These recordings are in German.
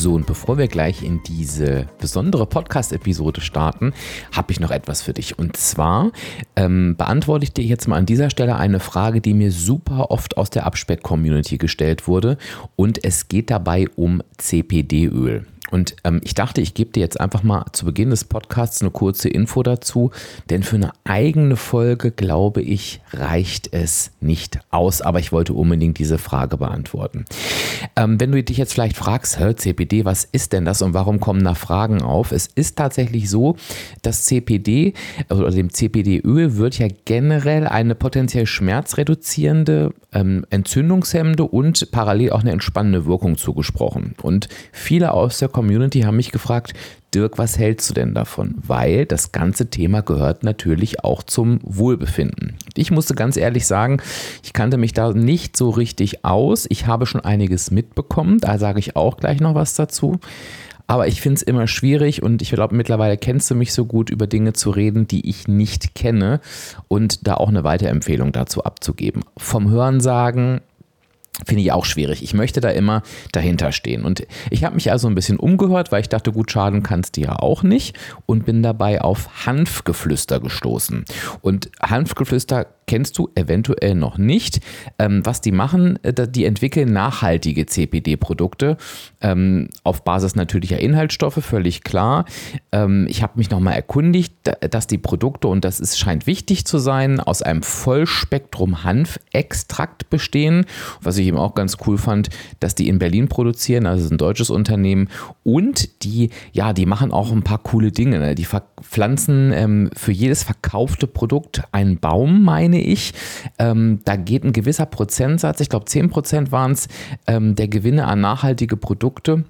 So, und bevor wir gleich in diese besondere Podcast-Episode starten, habe ich noch etwas für dich. Und zwar ähm, beantworte ich dir jetzt mal an dieser Stelle eine Frage, die mir super oft aus der Abspeck-Community gestellt wurde. Und es geht dabei um CPD-Öl. Und ähm, ich dachte, ich gebe dir jetzt einfach mal zu Beginn des Podcasts eine kurze Info dazu, denn für eine eigene Folge, glaube ich, reicht es nicht aus. Aber ich wollte unbedingt diese Frage beantworten. Ähm, wenn du dich jetzt vielleicht fragst, CPD, was ist denn das und warum kommen da Fragen auf? Es ist tatsächlich so, dass CPD also dem CPD-Öl wird ja generell eine potenziell schmerzreduzierende, ähm, entzündungshemmende und parallel auch eine entspannende Wirkung zugesprochen. Und viele aus der Community haben mich gefragt, Dirk, was hältst du denn davon? Weil das ganze Thema gehört natürlich auch zum Wohlbefinden. Ich musste ganz ehrlich sagen, ich kannte mich da nicht so richtig aus. Ich habe schon einiges mitbekommen, da sage ich auch gleich noch was dazu. Aber ich finde es immer schwierig und ich glaube, mittlerweile kennst du mich so gut, über Dinge zu reden, die ich nicht kenne und da auch eine Weiterempfehlung dazu abzugeben. Vom Hörensagen Finde ich auch schwierig. Ich möchte da immer dahinter stehen. Und ich habe mich also ein bisschen umgehört, weil ich dachte, gut, schaden kannst du ja auch nicht. Und bin dabei auf Hanfgeflüster gestoßen. Und Hanfgeflüster kennst du eventuell noch nicht. Ähm, was die machen, äh, die entwickeln nachhaltige CPD-Produkte ähm, auf Basis natürlicher Inhaltsstoffe, völlig klar. Ähm, ich habe mich nochmal erkundigt, dass die Produkte, und das ist, scheint wichtig zu sein, aus einem Vollspektrum Hanfextrakt bestehen. Was ich eben auch ganz cool fand, dass die in Berlin produzieren, also ist ein deutsches Unternehmen. Und die, ja, die machen auch ein paar coole Dinge. Ne? Die pflanzen ähm, für jedes verkaufte Produkt einen Baum, meine ich. Ähm, da geht ein gewisser Prozentsatz, ich glaube 10 Prozent waren es, ähm, der Gewinne an nachhaltige Produkte.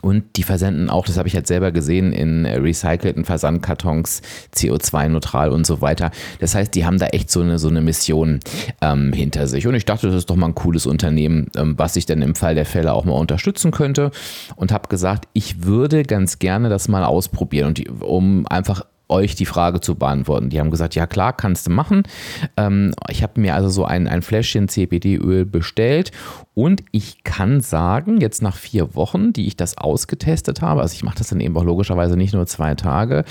Und die versenden auch, das habe ich jetzt selber gesehen, in recycelten Versandkartons, CO2-neutral und so weiter. Das heißt, die haben da echt so eine, so eine Mission ähm, hinter sich. Und ich dachte, das ist doch mal ein cooles Unternehmen, ähm, was ich dann im Fall der Fälle auch mal unterstützen könnte. Und habe gesagt, ich würde ganz gerne das mal ausprobieren, und die, um einfach euch die Frage zu beantworten. Die haben gesagt, ja klar, kannst du machen. Ähm, ich habe mir also so ein, ein Fläschchen CBD-Öl bestellt und ich kann sagen, jetzt nach vier Wochen, die ich das ausgetestet habe, also ich mache das dann eben auch logischerweise nicht nur zwei Tage,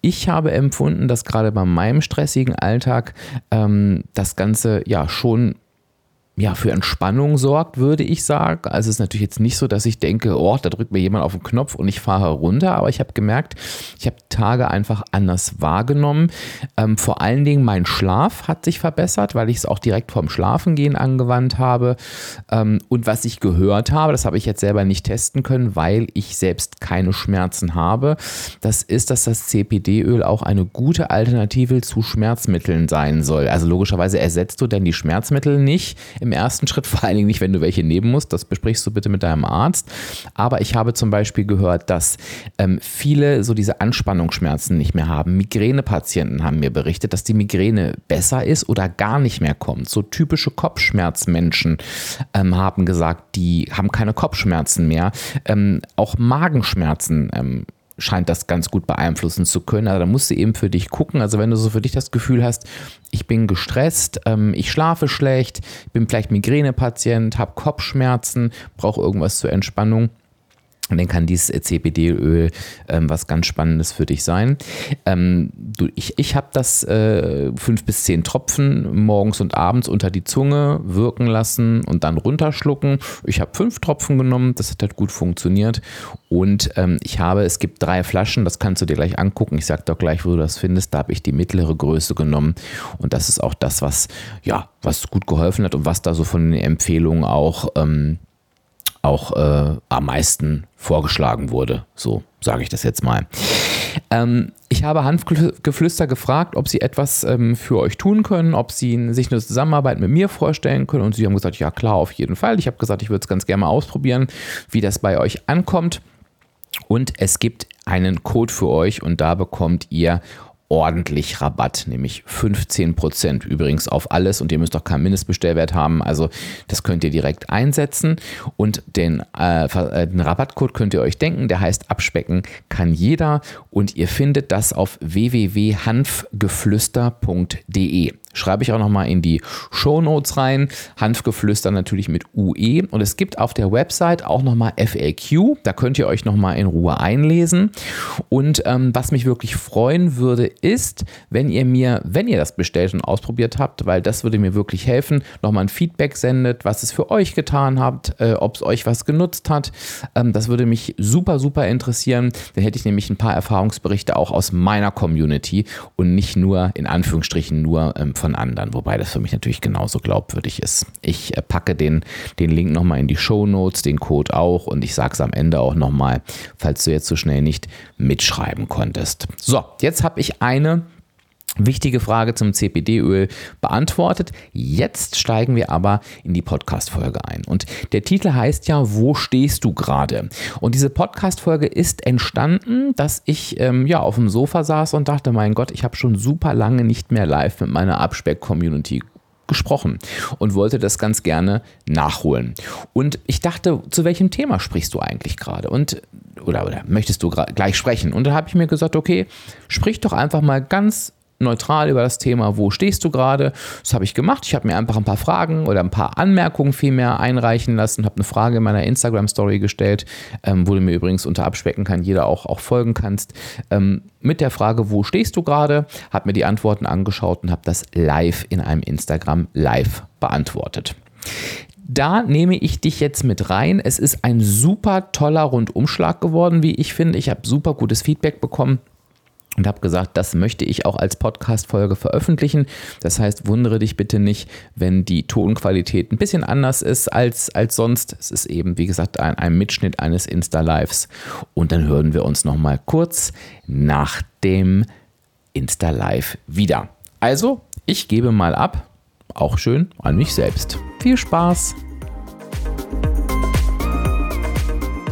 ich habe empfunden, dass gerade bei meinem stressigen Alltag ähm, das Ganze ja schon ja, für Entspannung sorgt, würde ich sagen. Also es ist natürlich jetzt nicht so, dass ich denke, oh, da drückt mir jemand auf den Knopf und ich fahre runter, aber ich habe gemerkt, ich habe Tage einfach anders wahrgenommen. Ähm, vor allen Dingen mein Schlaf hat sich verbessert, weil ich es auch direkt vorm Schlafengehen angewandt habe. Ähm, und was ich gehört habe, das habe ich jetzt selber nicht testen können, weil ich selbst keine Schmerzen habe, das ist, dass das CPD-Öl auch eine gute Alternative zu Schmerzmitteln sein soll. Also logischerweise ersetzt du denn die Schmerzmittel nicht im ersten Schritt, vor allen Dingen nicht, wenn du welche nehmen musst. Das besprichst du bitte mit deinem Arzt. Aber ich habe zum Beispiel gehört, dass ähm, viele so diese Anspannungsschmerzen nicht mehr haben. Migränepatienten haben mir berichtet, dass die Migräne besser ist oder gar nicht mehr kommt. So typische Kopfschmerzmenschen ähm, haben gesagt, die haben keine Kopfschmerzen mehr. Ähm, auch Magenschmerzen ähm, scheint das ganz gut beeinflussen zu können. Also da musst du eben für dich gucken. Also wenn du so für dich das Gefühl hast, ich bin gestresst, ähm, ich schlafe schlecht, bin vielleicht Migränepatient, habe Kopfschmerzen, brauche irgendwas zur Entspannung, und dann kann dieses CBD-Öl ähm, was ganz Spannendes für dich sein. Ähm, du, ich ich habe das äh, fünf bis zehn Tropfen morgens und abends unter die Zunge wirken lassen und dann runterschlucken. Ich habe fünf Tropfen genommen, das hat halt gut funktioniert. Und ähm, ich habe, es gibt drei Flaschen, das kannst du dir gleich angucken. Ich sage doch gleich, wo du das findest. Da habe ich die mittlere Größe genommen. Und das ist auch das, was, ja, was gut geholfen hat und was da so von den Empfehlungen auch ähm, auch äh, am meisten vorgeschlagen wurde. So sage ich das jetzt mal. Ähm, ich habe Hanfgeflüster gefragt, ob sie etwas ähm, für euch tun können, ob sie sich eine Zusammenarbeit mit mir vorstellen können. Und sie haben gesagt, ja klar, auf jeden Fall. Ich habe gesagt, ich würde es ganz gerne mal ausprobieren, wie das bei euch ankommt. Und es gibt einen Code für euch und da bekommt ihr ordentlich Rabatt, nämlich 15% übrigens auf alles und ihr müsst auch keinen Mindestbestellwert haben. Also das könnt ihr direkt einsetzen und den, äh, äh, den Rabattcode könnt ihr euch denken, der heißt Abspecken kann jeder und ihr findet das auf www.hanfgeflüster.de. Schreibe ich auch nochmal in die Show Notes rein. Hanfgeflüster natürlich mit UE. Und es gibt auf der Website auch nochmal FAQ. Da könnt ihr euch nochmal in Ruhe einlesen. Und ähm, was mich wirklich freuen würde, ist, wenn ihr mir, wenn ihr das bestellt und ausprobiert habt, weil das würde mir wirklich helfen, nochmal ein Feedback sendet, was es für euch getan habt, äh, ob es euch was genutzt hat. Ähm, das würde mich super, super interessieren. Dann hätte ich nämlich ein paar Erfahrungsberichte auch aus meiner Community und nicht nur in Anführungsstrichen nur ähm, von anderen, wobei das für mich natürlich genauso glaubwürdig ist. Ich äh, packe den, den Link nochmal in die Show Notes, den Code auch und ich sage es am Ende auch nochmal, falls du jetzt so schnell nicht mitschreiben konntest. So, jetzt habe ich eine wichtige Frage zum CBD-Öl beantwortet. Jetzt steigen wir aber in die Podcast-Folge ein. Und der Titel heißt ja, wo stehst du gerade? Und diese Podcast-Folge ist entstanden, dass ich ähm, ja auf dem Sofa saß und dachte, mein Gott, ich habe schon super lange nicht mehr live mit meiner Abspeck-Community gesprochen und wollte das ganz gerne nachholen. Und ich dachte, zu welchem Thema sprichst du eigentlich gerade? Und oder, oder möchtest du gleich sprechen? Und da habe ich mir gesagt, okay, sprich doch einfach mal ganz neutral über das Thema, wo stehst du gerade. Das habe ich gemacht. Ich habe mir einfach ein paar Fragen oder ein paar Anmerkungen vielmehr einreichen lassen, habe eine Frage in meiner Instagram-Story gestellt, ähm, wo du mir übrigens unter Abspecken kann, jeder auch, auch folgen kannst, ähm, mit der Frage, wo stehst du gerade, habe mir die Antworten angeschaut und habe das live in einem Instagram Live beantwortet. Da nehme ich dich jetzt mit rein. Es ist ein super toller Rundumschlag geworden, wie ich finde. Ich habe super gutes Feedback bekommen und habe gesagt, das möchte ich auch als Podcast-Folge veröffentlichen. Das heißt, wundere dich bitte nicht, wenn die Tonqualität ein bisschen anders ist als, als sonst. Es ist eben, wie gesagt, ein, ein Mitschnitt eines Insta-Lives. Und dann hören wir uns nochmal kurz nach dem Insta-Live wieder. Also, ich gebe mal ab, auch schön an mich selbst. Viel Spaß!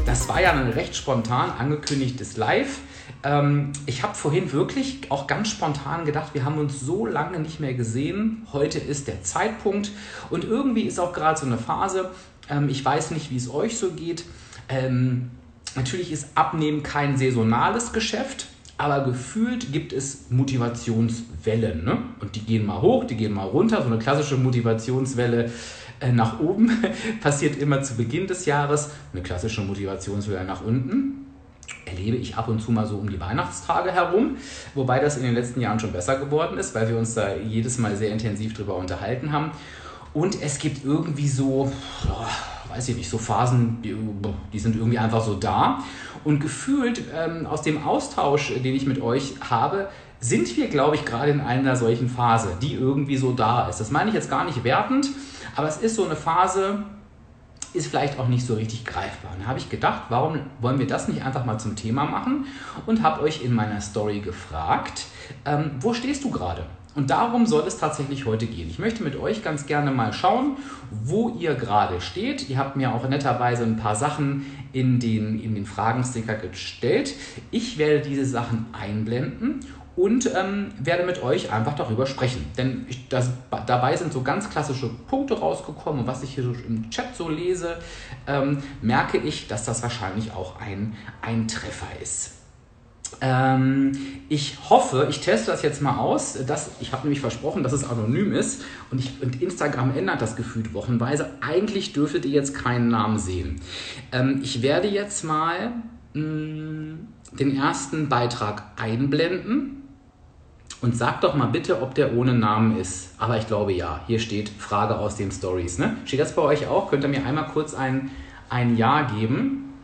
Das war ja ein recht spontan angekündigtes Live. Ähm, ich habe vorhin wirklich auch ganz spontan gedacht, wir haben uns so lange nicht mehr gesehen. Heute ist der Zeitpunkt und irgendwie ist auch gerade so eine Phase. Ähm, ich weiß nicht, wie es euch so geht. Ähm, natürlich ist Abnehmen kein saisonales Geschäft. Aber gefühlt gibt es Motivationswellen. Ne? Und die gehen mal hoch, die gehen mal runter. So eine klassische Motivationswelle äh, nach oben passiert immer zu Beginn des Jahres. Eine klassische Motivationswelle nach unten erlebe ich ab und zu mal so um die Weihnachtstage herum, wobei das in den letzten Jahren schon besser geworden ist, weil wir uns da jedes Mal sehr intensiv drüber unterhalten haben. Und es gibt irgendwie so, weiß ich nicht, so Phasen, die, die, sind irgendwie einfach so da. Und gefühlt ähm, aus dem Austausch, den ich mit euch habe, sind wir, glaube ich, gerade in einer solchen Phase, die irgendwie so da ist. Das meine ich jetzt gar nicht wertend, aber es ist so eine Phase, ist vielleicht auch nicht so richtig greifbar. Und da habe ich gedacht, warum wollen wir das nicht einfach mal zum Thema machen und habe euch in meiner Story gefragt, ähm, wo stehst du gerade? Und darum soll es tatsächlich heute gehen. Ich möchte mit euch ganz gerne mal schauen, wo ihr gerade steht. Ihr habt mir auch netterweise ein paar Sachen in den, in den Fragensticker gestellt. Ich werde diese Sachen einblenden und ähm, werde mit euch einfach darüber sprechen. Denn ich, das, dabei sind so ganz klassische Punkte rausgekommen und was ich hier so im Chat so lese, ähm, merke ich, dass das wahrscheinlich auch ein, ein Treffer ist. Ähm, ich hoffe, ich teste das jetzt mal aus. Dass, ich habe nämlich versprochen, dass es anonym ist und, ich, und Instagram ändert das gefühlt wochenweise. Eigentlich dürftet ihr jetzt keinen Namen sehen. Ähm, ich werde jetzt mal mh, mm, den ersten Beitrag einblenden und sag doch mal bitte, ob der ohne Namen ist. Aber ich glaube ja. Hier steht Frage aus den Stories. Ne? Steht das bei euch auch? Könnt ihr mir einmal kurz ein, ein Ja geben?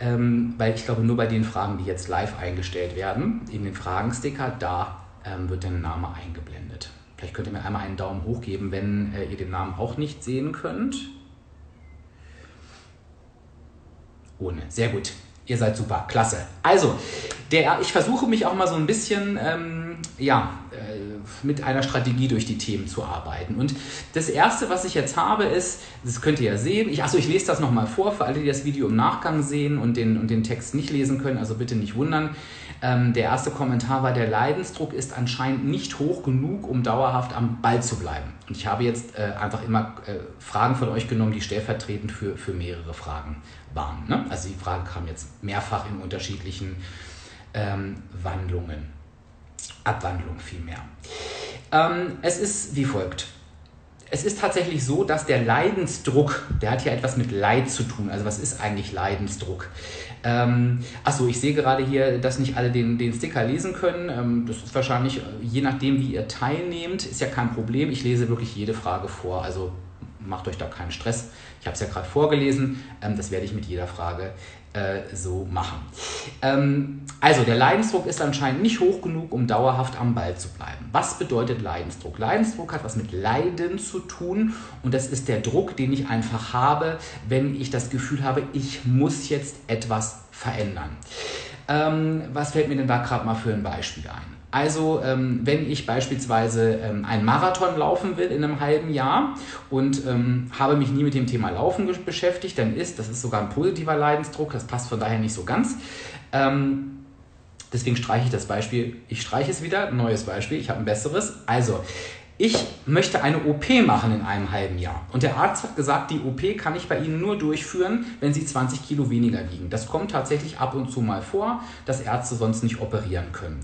Ähm, weil ich glaube, nur bei den Fragen, die jetzt live eingestellt werden, in den Fragensticker, da ähm, wird der Name eingeblendet. Vielleicht könnt ihr mir einmal einen Daumen hoch geben, wenn äh, ihr den Namen auch nicht sehen könnt. Ohne. Sehr gut. Ihr seid super. Klasse. Also, der, ich versuche mich auch mal so ein bisschen, ähm, ja, äh, mit einer Strategie durch die Themen zu arbeiten. Und das erste, was ich jetzt habe, ist, das könnt ihr ja sehen, ich, achso, ich lese das nochmal vor, für alle, die das Video im Nachgang sehen und den, und den Text nicht lesen können, also bitte nicht wundern. Ähm, der erste Kommentar war, der Leidensdruck ist anscheinend nicht hoch genug, um dauerhaft am Ball zu bleiben. Und ich habe jetzt äh, einfach immer äh, Fragen von euch genommen, die stellvertretend für, für mehrere Fragen waren. Ne? Also die Fragen kamen jetzt mehrfach in unterschiedlichen ähm, Wandlungen. Abwandlung vielmehr. Ähm, es ist wie folgt. Es ist tatsächlich so, dass der Leidensdruck, der hat ja etwas mit Leid zu tun. Also was ist eigentlich Leidensdruck? Ähm, achso, ich sehe gerade hier, dass nicht alle den, den Sticker lesen können. Ähm, das ist wahrscheinlich, äh, je nachdem, wie ihr teilnehmt, ist ja kein Problem. Ich lese wirklich jede Frage vor. Also macht euch da keinen Stress. Ich habe es ja gerade vorgelesen. Ähm, das werde ich mit jeder Frage äh, so machen. Ähm, also der Leidensdruck ist anscheinend nicht hoch genug, um dauerhaft am Ball zu bleiben. Was bedeutet Leidensdruck? Leidensdruck hat was mit Leiden zu tun und das ist der Druck, den ich einfach habe, wenn ich das Gefühl habe, ich muss jetzt etwas verändern. Ähm, was fällt mir denn da gerade mal für ein Beispiel ein? Also ähm, wenn ich beispielsweise ähm, einen Marathon laufen will in einem halben Jahr und ähm, habe mich nie mit dem Thema Laufen beschäftigt, dann ist, das ist sogar ein positiver Leidensdruck, das passt von daher nicht so ganz. Ähm, deswegen streiche ich das Beispiel, ich streiche es wieder, neues Beispiel, ich habe ein besseres. Also, ich möchte eine OP machen in einem halben Jahr. Und der Arzt hat gesagt, die OP kann ich bei Ihnen nur durchführen, wenn Sie 20 Kilo weniger wiegen. Das kommt tatsächlich ab und zu mal vor, dass Ärzte sonst nicht operieren können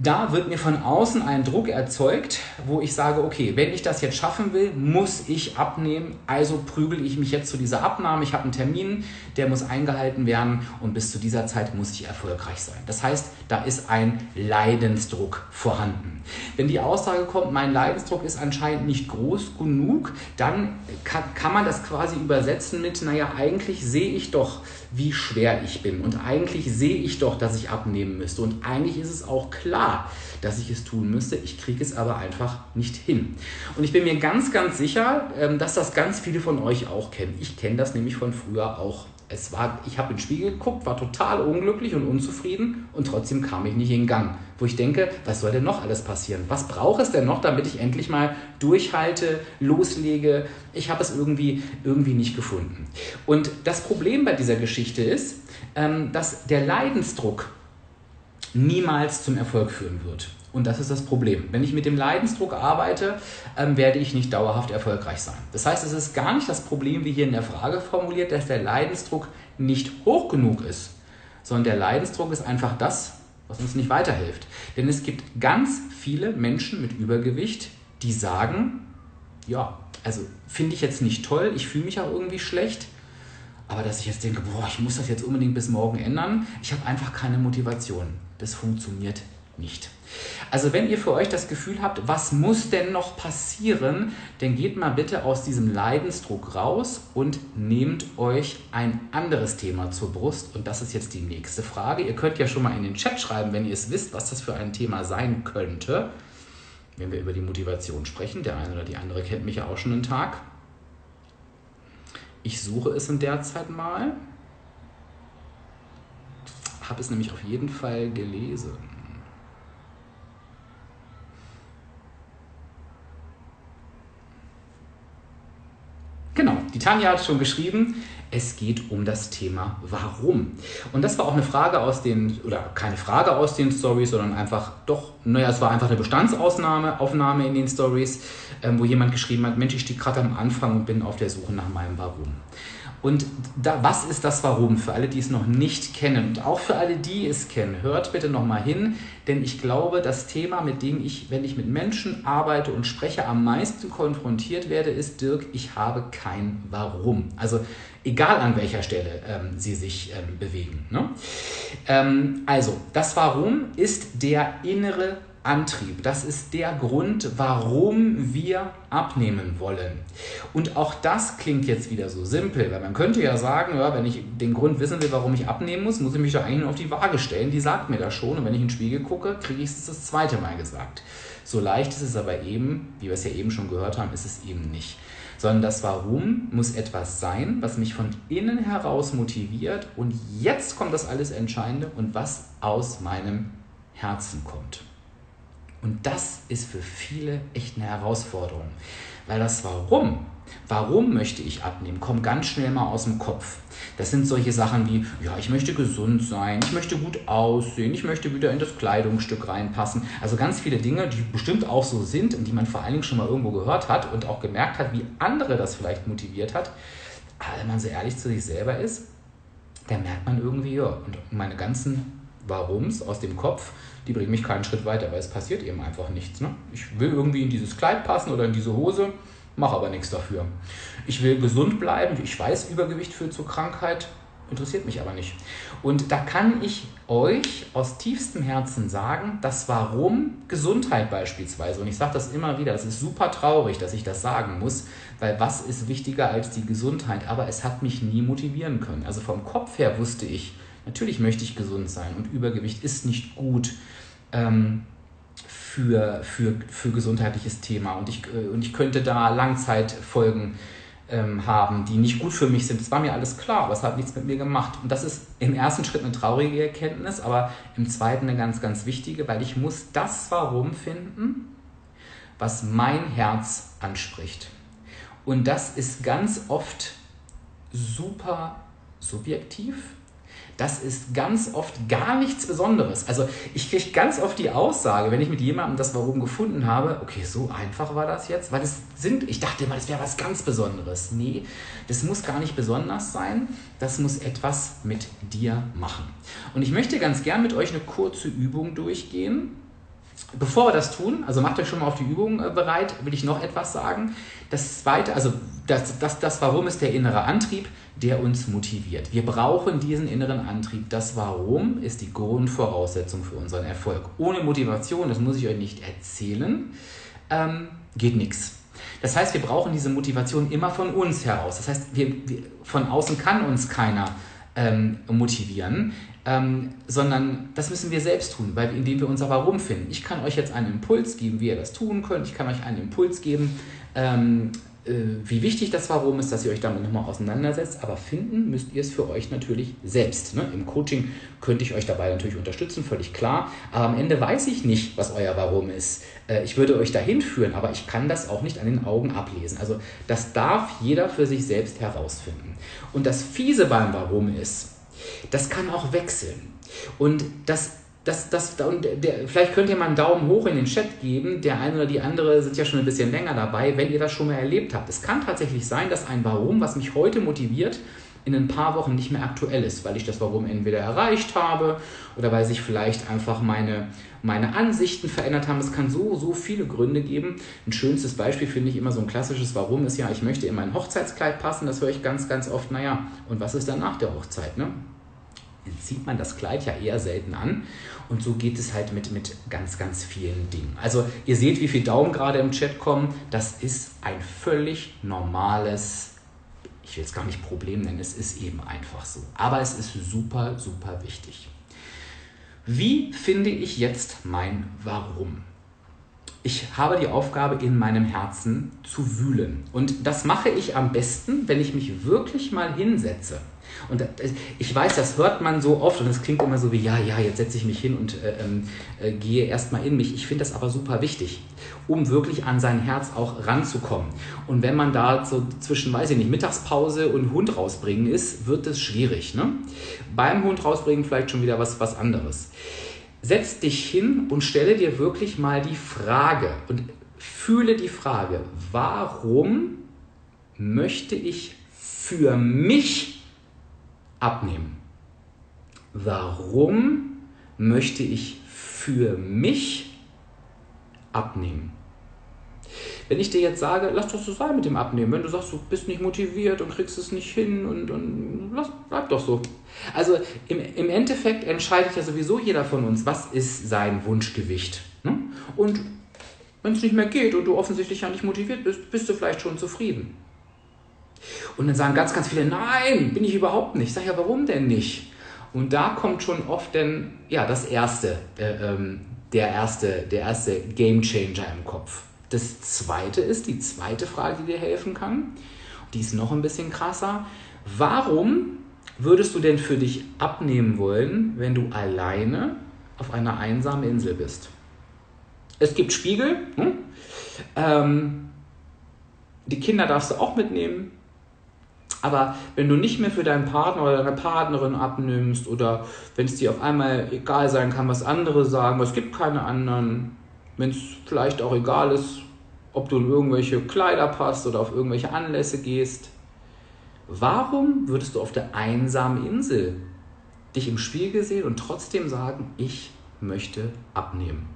da wird mir von außen ein Druck erzeugt, wo ich sage, okay, wenn ich das jetzt schaffen will, muss ich abnehmen, also prügel ich mich jetzt zu dieser Abnahme. Ich habe einen Termin, der muss eingehalten werden und bis zu dieser Zeit muss ich erfolgreich sein. Das heißt, da ist ein Leidensdruck vorhanden. Wenn die Aussage kommt, mein Leidensdruck ist anscheinend nicht groß genug, dann kann, kann man das quasi übersetzen mit, naja, eigentlich sehe ich doch, wie schwer ich bin und eigentlich sehe ich doch, dass ich abnehmen müsste und eigentlich ist es auch klar, dass ich es tun müsste. Ich kriege es aber einfach nicht hin. Und ich bin mir ganz, ganz sicher, ähm, dass das ganz viele von euch auch kennen. Ich kenne das nämlich von früher auch. Es war, ich habe in den Spiegel geguckt, war total unglücklich und unzufrieden und trotzdem kam ich nicht in Gang. Wo ich denke, was soll denn noch alles passieren? Was braucht es denn noch, damit ich endlich mal durchhalte, loslege? Ich habe es irgendwie, irgendwie nicht gefunden. Und das Problem bei dieser Geschichte ist, ähm, dass der Leidensdruck niemals zum Erfolg führen wird. Und das ist das Problem. Wenn ich mit dem Leidensdruck arbeite, ähm, werde ich nicht dauerhaft erfolgreich sein. Das heißt, es ist gar nicht das Problem, wie hier in der Frage formuliert, dass der Leidensdruck nicht hoch genug ist, sondern der Leidensdruck ist einfach das, was uns nicht weiterhilft. Denn es gibt ganz viele Menschen mit Übergewicht, die sagen, ja, also finde ich jetzt nicht toll, ich fühle mich auch irgendwie schlecht, aber dass ich jetzt denke, boah, ich muss das jetzt unbedingt bis morgen ändern, ich habe einfach keine Motivation. Das funktioniert nicht. Also wenn ihr für euch das Gefühl habt, was muss denn noch passieren, dann geht mal bitte aus diesem Leidensdruck raus und nehmt euch ein anderes Thema zur Brust. Und das ist jetzt die nächste Frage. Ihr könnt ja schon mal in den Chat schreiben, wenn ihr es wisst, was das für ein Thema sein könnte. Wenn wir über die Motivation sprechen, der eine oder die andere kennt mich ja auch schon einen Tag. Ich suche es in der Zeit mal habe es nämlich auf jeden Fall gelesen. Genau, die Tanja hat schon geschrieben, es geht um das Thema Warum. Und das war auch eine Frage aus den, oder keine Frage aus den Stories, sondern einfach doch, naja, es war einfach eine Bestandsaufnahme Aufnahme in den Stories, ähm, wo jemand geschrieben hat, Mensch, ich stehe gerade am Anfang und bin auf der Suche nach meinem Warum. Und da, was ist das Warum für alle, die es noch nicht kennen und auch für alle, die es kennen? Hört bitte nochmal hin, denn ich glaube, das Thema, mit dem ich, wenn ich mit Menschen arbeite und spreche, am meisten konfrontiert werde, ist, Dirk, ich habe kein Warum. Also egal an welcher Stelle ähm, sie sich ähm, bewegen. Ne? Ähm, also, das Warum ist der innere Antrieb. Das ist der Grund, warum wir abnehmen wollen. Und auch das klingt jetzt wieder so simpel, weil man könnte ja sagen, ja, wenn ich den Grund wissen will, warum ich abnehmen muss, muss ich mich doch eigentlich nur auf die Waage stellen. Die sagt mir das schon. Und wenn ich in den Spiegel gucke, kriege ich es das zweite Mal gesagt. So leicht ist es aber eben, wie wir es ja eben schon gehört haben, ist es eben nicht. Sondern das Warum muss etwas sein, was mich von innen heraus motiviert. Und jetzt kommt das alles Entscheidende und was aus meinem Herzen kommt. Und das ist für viele echt eine Herausforderung. Weil das Warum, warum möchte ich abnehmen, kommt ganz schnell mal aus dem Kopf. Das sind solche Sachen wie, ja, ich möchte gesund sein, ich möchte gut aussehen, ich möchte wieder in das Kleidungsstück reinpassen. Also ganz viele Dinge, die bestimmt auch so sind und die man vor allen Dingen schon mal irgendwo gehört hat und auch gemerkt hat, wie andere das vielleicht motiviert hat. Aber wenn man so ehrlich zu sich selber ist, dann merkt man irgendwie, ja, und meine ganzen Warums aus dem Kopf, die bringen mich keinen Schritt weiter, weil es passiert eben einfach nichts. Ne? Ich will irgendwie in dieses Kleid passen oder in diese Hose, mache aber nichts dafür. Ich will gesund bleiben, ich weiß, Übergewicht führt zur Krankheit, interessiert mich aber nicht. Und da kann ich euch aus tiefstem Herzen sagen, das Warum Gesundheit beispielsweise. Und ich sage das immer wieder, das ist super traurig, dass ich das sagen muss, weil was ist wichtiger als die Gesundheit? Aber es hat mich nie motivieren können. Also vom Kopf her wusste ich, natürlich möchte ich gesund sein und Übergewicht ist nicht gut ähm, für, für, für gesundheitliches Thema. Und ich, äh, und ich könnte da Langzeitfolgen ähm, haben, die nicht gut für mich sind. Das war mir alles klar, aber es hat nichts mit mir gemacht. Und das ist im ersten Schritt eine traurige Erkenntnis, aber im zweiten eine ganz, ganz wichtige, weil ich muss das Warum finden, was mein Herz anspricht. Und das ist ganz oft super subjektiv das ist ganz oft gar nichts Besonderes. Also ich kriege ganz oft die Aussage, wenn ich mit jemandem das Warum gefunden habe, okay, so einfach war das jetzt, weil es sind, ich dachte immer, das wäre was ganz Besonderes. Nee, das muss gar nicht besonders sein, das muss etwas mit dir machen. Und ich möchte ganz gern mit euch eine kurze Übung durchgehen. Bevor wir das tun, also macht euch schon mal auf die Übung äh, bereit, will ich noch etwas sagen. Das zweite, also das, das, das Warum ist der innere Antrieb der uns motiviert. Wir brauchen diesen inneren Antrieb. Das Warum ist die Grundvoraussetzung für unseren Erfolg. Ohne Motivation, das muss ich euch nicht erzählen, ähm, geht nichts. Das heißt, wir brauchen diese Motivation immer von uns heraus. Das heißt, wir, wir von außen kann uns keiner ähm, motivieren, ähm, sondern das müssen wir selbst tun, weil indem wir unser Warum finden. Ich kann euch jetzt einen Impuls geben, wie ihr das tun könnt. Ich kann euch einen Impuls geben, ähm, äh, wie wichtig das Warum ist, dass ihr euch damit nochmal auseinandersetzt. Aber finden müsst ihr es für euch natürlich selbst. Ne? Im Coaching könnte ich euch dabei natürlich unterstützen, völlig klar. Aber am Ende weiß ich nicht, was euer Warum ist. Äh, ich würde euch dahin führen, aber ich kann das auch nicht an den Augen ablesen. Also das darf jeder für sich selbst herausfinden. Und das Fiese beim Warum ist, das kann auch wechseln. Und das das, das, und der, vielleicht könnt ihr mal einen Daumen hoch in den Chat geben. Der eine oder die andere sind ja schon ein bisschen länger dabei, wenn ihr das schon mal erlebt habt. Es kann tatsächlich sein, dass ein Warum, was mich heute motiviert, in ein paar Wochen nicht mehr aktuell ist, weil ich das Warum entweder erreicht habe oder weil sich vielleicht einfach meine, meine Ansichten verändert haben. Es kann so, so viele Gründe geben. Ein schönstes Beispiel finde ich immer so ein klassisches Warum ist ja, ich möchte in mein Hochzeitskleid passen. Das höre ich ganz, ganz oft. Naja, und was ist dann nach der Hochzeit? Ne? Zieht man das Kleid ja eher selten an. Und so geht es halt mit, mit ganz, ganz vielen Dingen. Also ihr seht, wie viele Daumen gerade im Chat kommen. Das ist ein völlig normales, ich will es gar nicht Problem nennen, es ist eben einfach so. Aber es ist super, super wichtig. Wie finde ich jetzt mein Warum? Ich habe die Aufgabe, in meinem Herzen zu wühlen. Und das mache ich am besten, wenn ich mich wirklich mal hinsetze und ich weiß, das hört man so oft und es klingt immer so wie, ja, ja, jetzt setze ich mich hin und äh, ähm, äh, gehe erstmal in mich. Ich finde das aber super wichtig, um wirklich an sein Herz auch ranzukommen. Und wenn man da so zwischen, weiß ich nicht, Mittagspause und Hund rausbringen ist, wird es schwierig. Ne? Beim Hund rausbringen vielleicht schon wieder was, was anderes. Setz dich hin und stelle dir wirklich mal die Frage und fühle die Frage, warum möchte ich für mich abnehmen. Warum möchte ich für mich abnehmen? Wenn ich dir jetzt sage, lass doch so sein mit dem Abnehmen, wenn du sagst, du bist nicht motiviert und kriegst es nicht hin und, und lass, bleib doch so. Also im, im Endeffekt entscheidet ja sowieso jeder von uns, was ist sein Wunschgewicht. Ne? Und wenn es nicht mehr geht und du offensichtlich ja nicht motiviert bist, bist du vielleicht schon zufrieden. Und dann sagen ganz, ganz viele, nein, bin ich überhaupt nicht. Ich sage ja, warum denn nicht? Und da kommt schon oft denn, ja, das Erste, äh, ähm, der erste, der erste Game Changer im Kopf. Das zweite ist, die zweite Frage, die dir helfen kann, die ist noch ein bisschen krasser. Warum würdest du denn für dich abnehmen wollen, wenn du alleine auf einer einsamen Insel bist? Es gibt Spiegel. Hm? Ähm, die Kinder darfst du auch mitnehmen. Aber wenn du nicht mehr für deinen Partner oder deine Partnerin abnimmst oder wenn es dir auf einmal egal sein kann, was andere sagen, es gibt keine anderen, wenn es vielleicht auch egal ist, ob du in irgendwelche Kleider passt oder auf irgendwelche Anlässe gehst, warum würdest du auf der einsamen Insel dich im Spiegel sehen und trotzdem sagen, ich möchte abnehmen?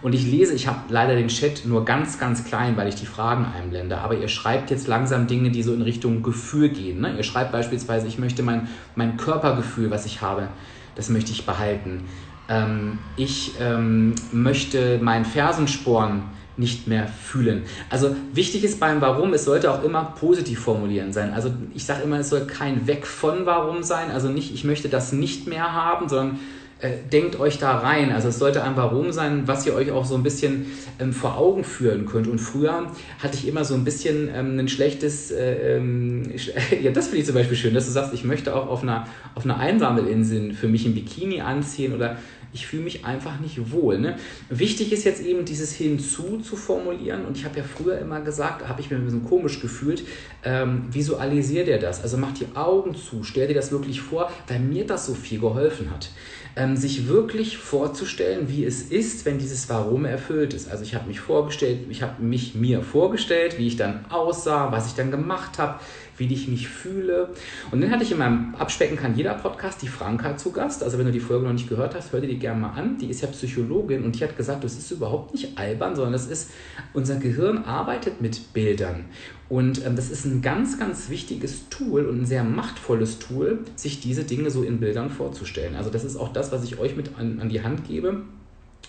Und ich lese, ich habe leider den Chat nur ganz, ganz klein, weil ich die Fragen einblende, aber ihr schreibt jetzt langsam Dinge, die so in Richtung Gefühl gehen. Ne? Ihr schreibt beispielsweise, ich möchte mein, mein Körpergefühl, was ich habe, das möchte ich behalten. Ähm, ich ähm, möchte meinen Fersensporn nicht mehr fühlen. Also wichtig ist beim Warum, es sollte auch immer positiv formulieren sein. Also ich sage immer, es soll kein Weg von Warum sein. Also nicht, ich möchte das nicht mehr haben, sondern äh, denkt euch da rein. Also es sollte ein Warum sein, was ihr euch auch so ein bisschen ähm, vor Augen führen könnt. Und früher hatte ich immer so ein bisschen ähm, ein schlechtes, äh, ähm, ja das finde ich zum Beispiel schön, dass du sagst, ich möchte auch auf einer, auf einer Einsamelinsel für mich ein Bikini anziehen oder ich fühle mich einfach nicht wohl. Ne? Wichtig ist jetzt eben dieses Hinzu zu formulieren und ich habe ja früher immer gesagt, habe ich mir ein bisschen komisch gefühlt, ähm, visualisier dir das. Also mach die Augen zu, stell dir das wirklich vor, weil mir das so viel geholfen hat ähm, sich wirklich vorzustellen, wie es ist, wenn dieses Warum erfüllt ist. Also ich habe mich vorgestellt, ich habe mich mir vorgestellt, wie ich dann aussah, was ich dann gemacht habe, wie ich mich fühle. Und dann hatte ich in meinem Abspecken kann jeder Podcast die Franka zu Gast. Also wenn du die Folge noch nicht gehört hast, hör dir die gerne mal an. Die ist ja Psychologin und die hat gesagt, das ist überhaupt nicht albern, sondern das ist, unser Gehirn arbeitet mit Bildern. Und ähm, das ist ein ganz, ganz wichtiges Tool und ein sehr machtvolles Tool, sich diese Dinge so in Bildern vorzustellen. Also das ist auch das, was ich euch mit an, an die Hand gebe.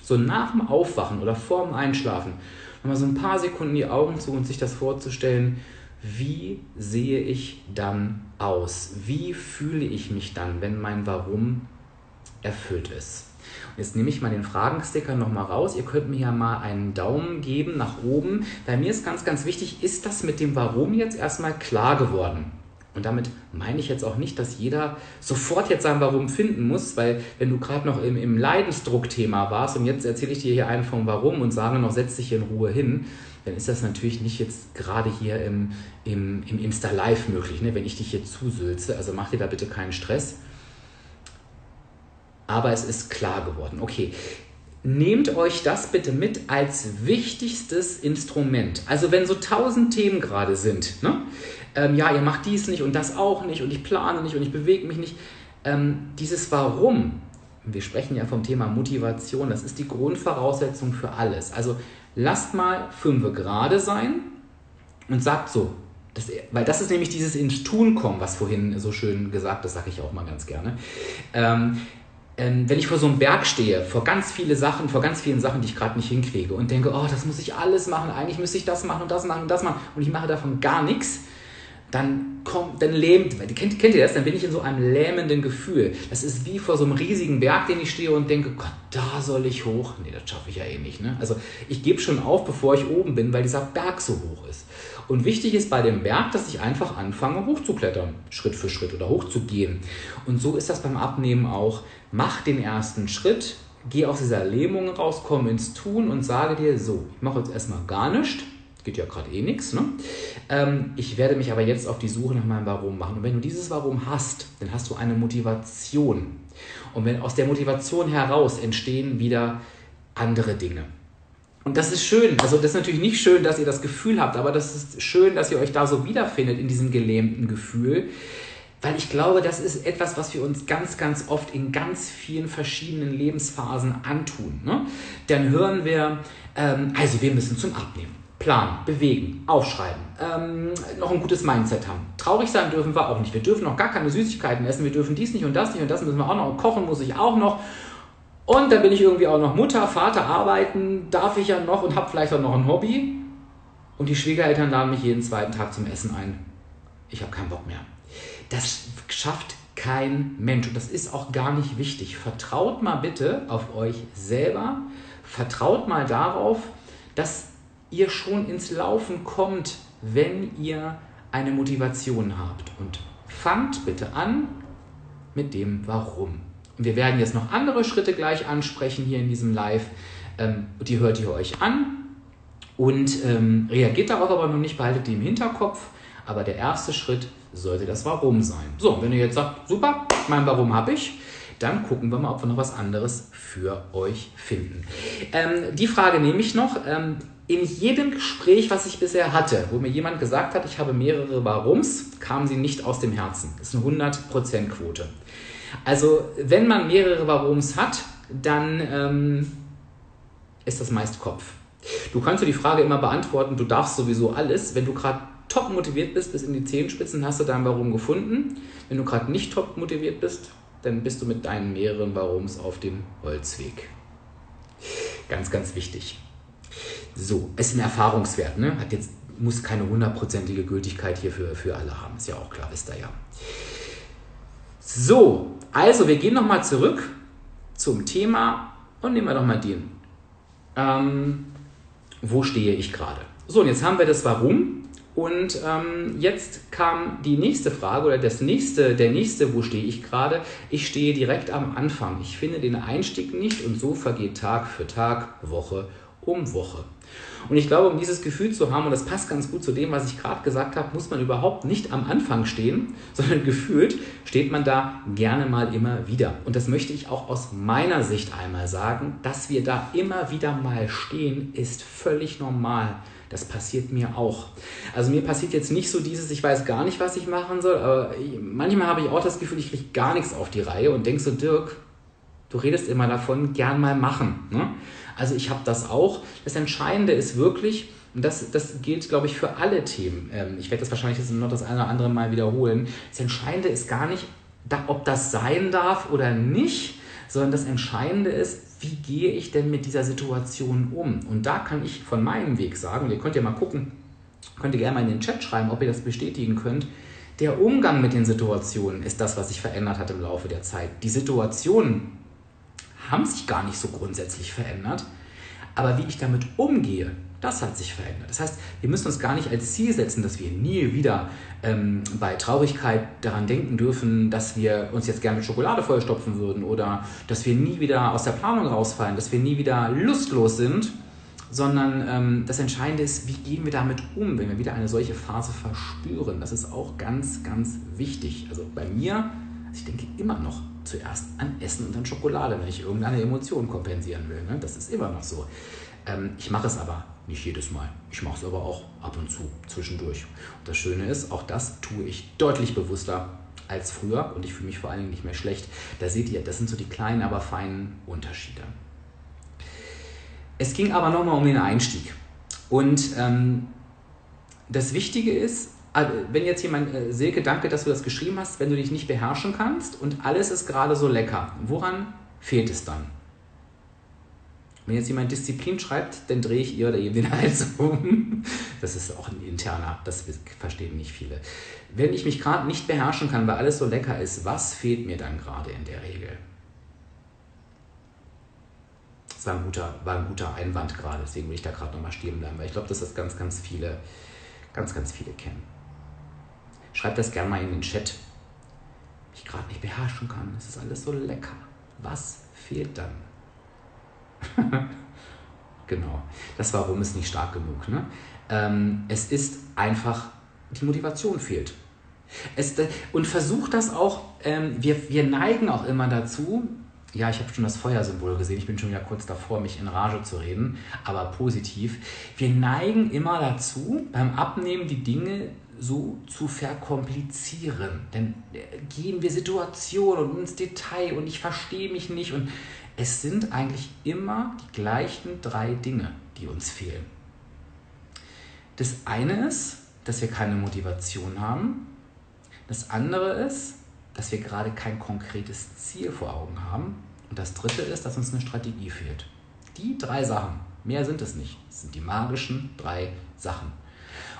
So nach dem Aufwachen oder vorm Einschlafen, nochmal so ein paar Sekunden die Augen zu und sich das vorzustellen, wie sehe ich dann aus? Wie fühle ich mich dann, wenn mein Warum erfüllt ist? Und jetzt nehme ich mal den Fragensticker nochmal raus. Ihr könnt mir ja mal einen Daumen geben nach oben. Bei mir ist ganz, ganz wichtig, ist das mit dem Warum jetzt erstmal klar geworden? Und damit meine ich jetzt auch nicht, dass jeder sofort jetzt sein Warum finden muss, weil wenn du gerade noch im, im Leidensdruckthema warst und jetzt erzähle ich dir hier einen vom Warum und sage noch, setz dich in Ruhe hin, dann ist das natürlich nicht jetzt gerade hier im, im, im Insta Live möglich, ne? wenn ich dich hier zusülze. Also mach dir da bitte keinen Stress. Aber es ist klar geworden. Okay, nehmt euch das bitte mit als wichtigstes Instrument. Also wenn so tausend Themen gerade sind, ne? Ähm, ja, ihr macht dies nicht und das auch nicht und ich plane nicht und ich bewege mich nicht. Ähm, dieses Warum, wir sprechen ja vom Thema Motivation, das ist die Grundvoraussetzung für alles. Also lasst mal fünf gerade sein und sagt so, das, weil das ist nämlich dieses ins Tun kommen, was vorhin so schön gesagt, das sage ich auch mal ganz gerne. Ähm, ähm, wenn ich vor so einem Berg stehe, vor ganz viele Sachen, vor ganz vielen Sachen, die ich gerade nicht hinkriege und denke, oh, das muss ich alles machen, eigentlich müsste ich das machen und das machen und das machen und ich mache davon gar nichts, dann kommt, dann lähmt, kennt, kennt ihr das? Dann bin ich in so einem lähmenden Gefühl. Das ist wie vor so einem riesigen Berg, den ich stehe und denke, Gott, da soll ich hoch. Nee, das schaffe ich ja eh nicht. Ne? Also ich gebe schon auf, bevor ich oben bin, weil dieser Berg so hoch ist. Und wichtig ist bei dem Berg, dass ich einfach anfange, hochzuklettern, Schritt für Schritt oder hochzugehen. Und so ist das beim Abnehmen auch. Mach den ersten Schritt, geh aus dieser Lähmung raus, komm ins Tun und sage dir, so, ich mache jetzt erstmal gar nichts geht ja gerade eh nichts. Ne? Ähm, ich werde mich aber jetzt auf die Suche nach meinem Warum machen. Und wenn du dieses Warum hast, dann hast du eine Motivation. Und wenn aus der Motivation heraus entstehen wieder andere Dinge. Und das ist schön. Also das ist natürlich nicht schön, dass ihr das Gefühl habt, aber das ist schön, dass ihr euch da so wiederfindet in diesem gelähmten Gefühl. Weil ich glaube, das ist etwas, was wir uns ganz, ganz oft in ganz vielen verschiedenen Lebensphasen antun. Ne? Dann hören wir, ähm, also wir müssen zum Abnehmen planen, bewegen, aufschreiben, ähm, noch ein gutes Mindset haben. Traurig sein dürfen wir auch nicht. Wir dürfen noch gar keine Süßigkeiten essen, wir dürfen dies nicht und das nicht und das müssen wir auch noch. Kochen muss ich auch noch. Und dann bin ich irgendwie auch noch Mutter, Vater, arbeiten darf ich ja noch und habe vielleicht auch noch ein Hobby. Und die Schwiegereltern laden mich jeden zweiten Tag zum Essen ein. Ich habe keinen Bock mehr. Das schafft kein Mensch. Und das ist auch gar nicht wichtig. Vertraut mal bitte auf euch selber. Vertraut mal darauf, dass ihr schon ins Laufen kommt, wenn ihr eine Motivation habt. Und fangt bitte an mit dem Warum. Und wir werden jetzt noch andere Schritte gleich ansprechen hier in diesem Live. Ähm, die hört ihr euch an und ähm, reagiert darauf aber noch nicht, behaltet die im Hinterkopf. Aber der erste Schritt sollte das Warum sein. So, wenn ihr jetzt sagt, super, mein Warum habe ich, dann gucken wir mal, ob wir noch was anderes für euch finden. Ähm, die Frage nehme ich noch. Ähm, in jedem Gespräch, was ich bisher hatte, wo mir jemand gesagt hat, ich habe mehrere Warums, kamen sie nicht aus dem Herzen. Das ist eine 100% Quote. Also, wenn man mehrere Warums hat, dann ähm, ist das meist Kopf. Du kannst dir die Frage immer beantworten, du darfst sowieso alles. Wenn du gerade top motiviert bist, bis in die Zehenspitzen, hast du dein Warum gefunden. Wenn du gerade nicht top motiviert bist, dann bist du mit deinen mehreren Warums auf dem Holzweg. Ganz, ganz wichtig. So, es ist ein Erfahrungswert, ne? Hat jetzt, muss keine hundertprozentige Gültigkeit hier für, für alle haben. Ist ja auch klar, wisst ihr ja. So, also wir gehen nochmal zurück zum Thema und nehmen wir doch mal den. Ähm, wo stehe ich gerade? So, und jetzt haben wir das Warum. Und ähm, jetzt kam die nächste Frage oder das nächste, der nächste, wo stehe ich gerade? Ich stehe direkt am Anfang. Ich finde den Einstieg nicht und so vergeht Tag für Tag, Woche um Woche. Und ich glaube, um dieses Gefühl zu haben, und das passt ganz gut zu dem, was ich gerade gesagt habe, muss man überhaupt nicht am Anfang stehen, sondern gefühlt steht man da gerne mal immer wieder. Und das möchte ich auch aus meiner Sicht einmal sagen, dass wir da immer wieder mal stehen, ist völlig normal. Das passiert mir auch. Also mir passiert jetzt nicht so dieses, ich weiß gar nicht, was ich machen soll, aber manchmal habe ich auch das Gefühl, ich kriege gar nichts auf die Reihe und denke so, Dirk, du redest immer davon, gern mal machen. Ne? Also ich habe das auch. Das Entscheidende ist wirklich, und das, das gilt, glaube ich, für alle Themen. Ähm, ich werde das wahrscheinlich jetzt noch das eine oder andere Mal wiederholen. Das Entscheidende ist gar nicht, ob das sein darf oder nicht, sondern das Entscheidende ist, wie gehe ich denn mit dieser Situation um? Und da kann ich von meinem Weg sagen, und ihr könnt ja mal gucken, könnt ihr gerne mal in den Chat schreiben, ob ihr das bestätigen könnt. Der Umgang mit den Situationen ist das, was sich verändert hat im Laufe der Zeit. Die Situationen haben sich gar nicht so grundsätzlich verändert. Aber wie ich damit umgehe, das hat sich verändert. Das heißt, wir müssen uns gar nicht als Ziel setzen, dass wir nie wieder ähm, bei Traurigkeit daran denken dürfen, dass wir uns jetzt gerne mit Schokolade vollstopfen würden oder dass wir nie wieder aus der Planung rausfallen, dass wir nie wieder lustlos sind, sondern ähm, das Entscheidende ist, wie gehen wir damit um, wenn wir wieder eine solche Phase verspüren. Das ist auch ganz, ganz wichtig. Also bei mir, ich denke immer noch zuerst an Essen und an Schokolade, wenn ich irgendeine Emotion kompensieren will. Ne? Das ist immer noch so. Ähm, ich mache es aber nicht jedes Mal. Ich mache es aber auch ab und zu, zwischendurch. Und das Schöne ist, auch das tue ich deutlich bewusster als früher und ich fühle mich vor allen Dingen nicht mehr schlecht. Da seht ihr, das sind so die kleinen, aber feinen Unterschiede. Es ging aber nochmal um den Einstieg. Und ähm, das Wichtige ist, wenn jetzt jemand, äh, Silke, danke, dass du das geschrieben hast, wenn du dich nicht beherrschen kannst und alles ist gerade so lecker, woran fehlt es dann? Wenn jetzt jemand Disziplin schreibt, dann drehe ich ihr oder ihm den Hals um. Das ist auch ein interner, das verstehen nicht viele. Wenn ich mich gerade nicht beherrschen kann, weil alles so lecker ist, was fehlt mir dann gerade in der Regel? Das war ein guter, war ein guter Einwand gerade, deswegen will ich da gerade nochmal stehen bleiben, weil ich glaube, dass das ganz, ganz viele, ganz, ganz viele kennen. Schreibt das gerne mal in den Chat. Ich gerade nicht beherrschen kann, es ist alles so lecker. Was fehlt dann? genau. Das Warum ist nicht stark genug. Ne? Ähm, es ist einfach, die Motivation fehlt. Es, und versucht das auch, ähm, wir, wir neigen auch immer dazu, ja, ich habe schon das Feuersymbol gesehen, ich bin schon wieder kurz davor, mich in Rage zu reden, aber positiv. Wir neigen immer dazu, beim Abnehmen die Dinge so zu verkomplizieren. Denn äh, gehen wir Situationen und ins Detail und ich verstehe mich nicht und es sind eigentlich immer die gleichen drei Dinge, die uns fehlen. Das eine ist, dass wir keine Motivation haben. Das andere ist, dass wir gerade kein konkretes Ziel vor Augen haben. Und das dritte ist, dass uns eine Strategie fehlt. Die drei Sachen, mehr sind es nicht, das sind die magischen drei Sachen.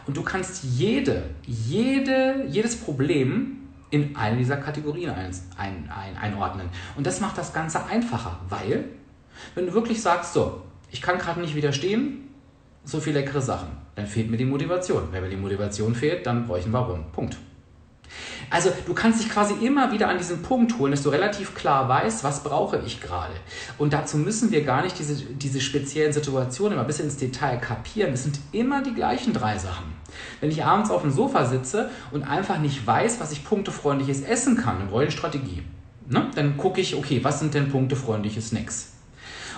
Und du kannst jede, jede, jedes Problem in eine dieser Kategorien ein, ein, ein, einordnen. Und das macht das Ganze einfacher, weil, wenn du wirklich sagst, so, ich kann gerade nicht widerstehen, so viele leckere Sachen, dann fehlt mir die Motivation. Wenn mir die Motivation fehlt, dann ich ein Warum. Punkt. Also du kannst dich quasi immer wieder an diesen Punkt holen, dass du relativ klar weißt, was brauche ich gerade. Und dazu müssen wir gar nicht diese, diese speziellen Situationen immer bis ins Detail kapieren. Es sind immer die gleichen drei Sachen. Wenn ich abends auf dem Sofa sitze und einfach nicht weiß, was ich punktefreundliches essen kann, dann brauche ich eine Strategie. Ne? Dann gucke ich, okay, was sind denn punktefreundliche Snacks?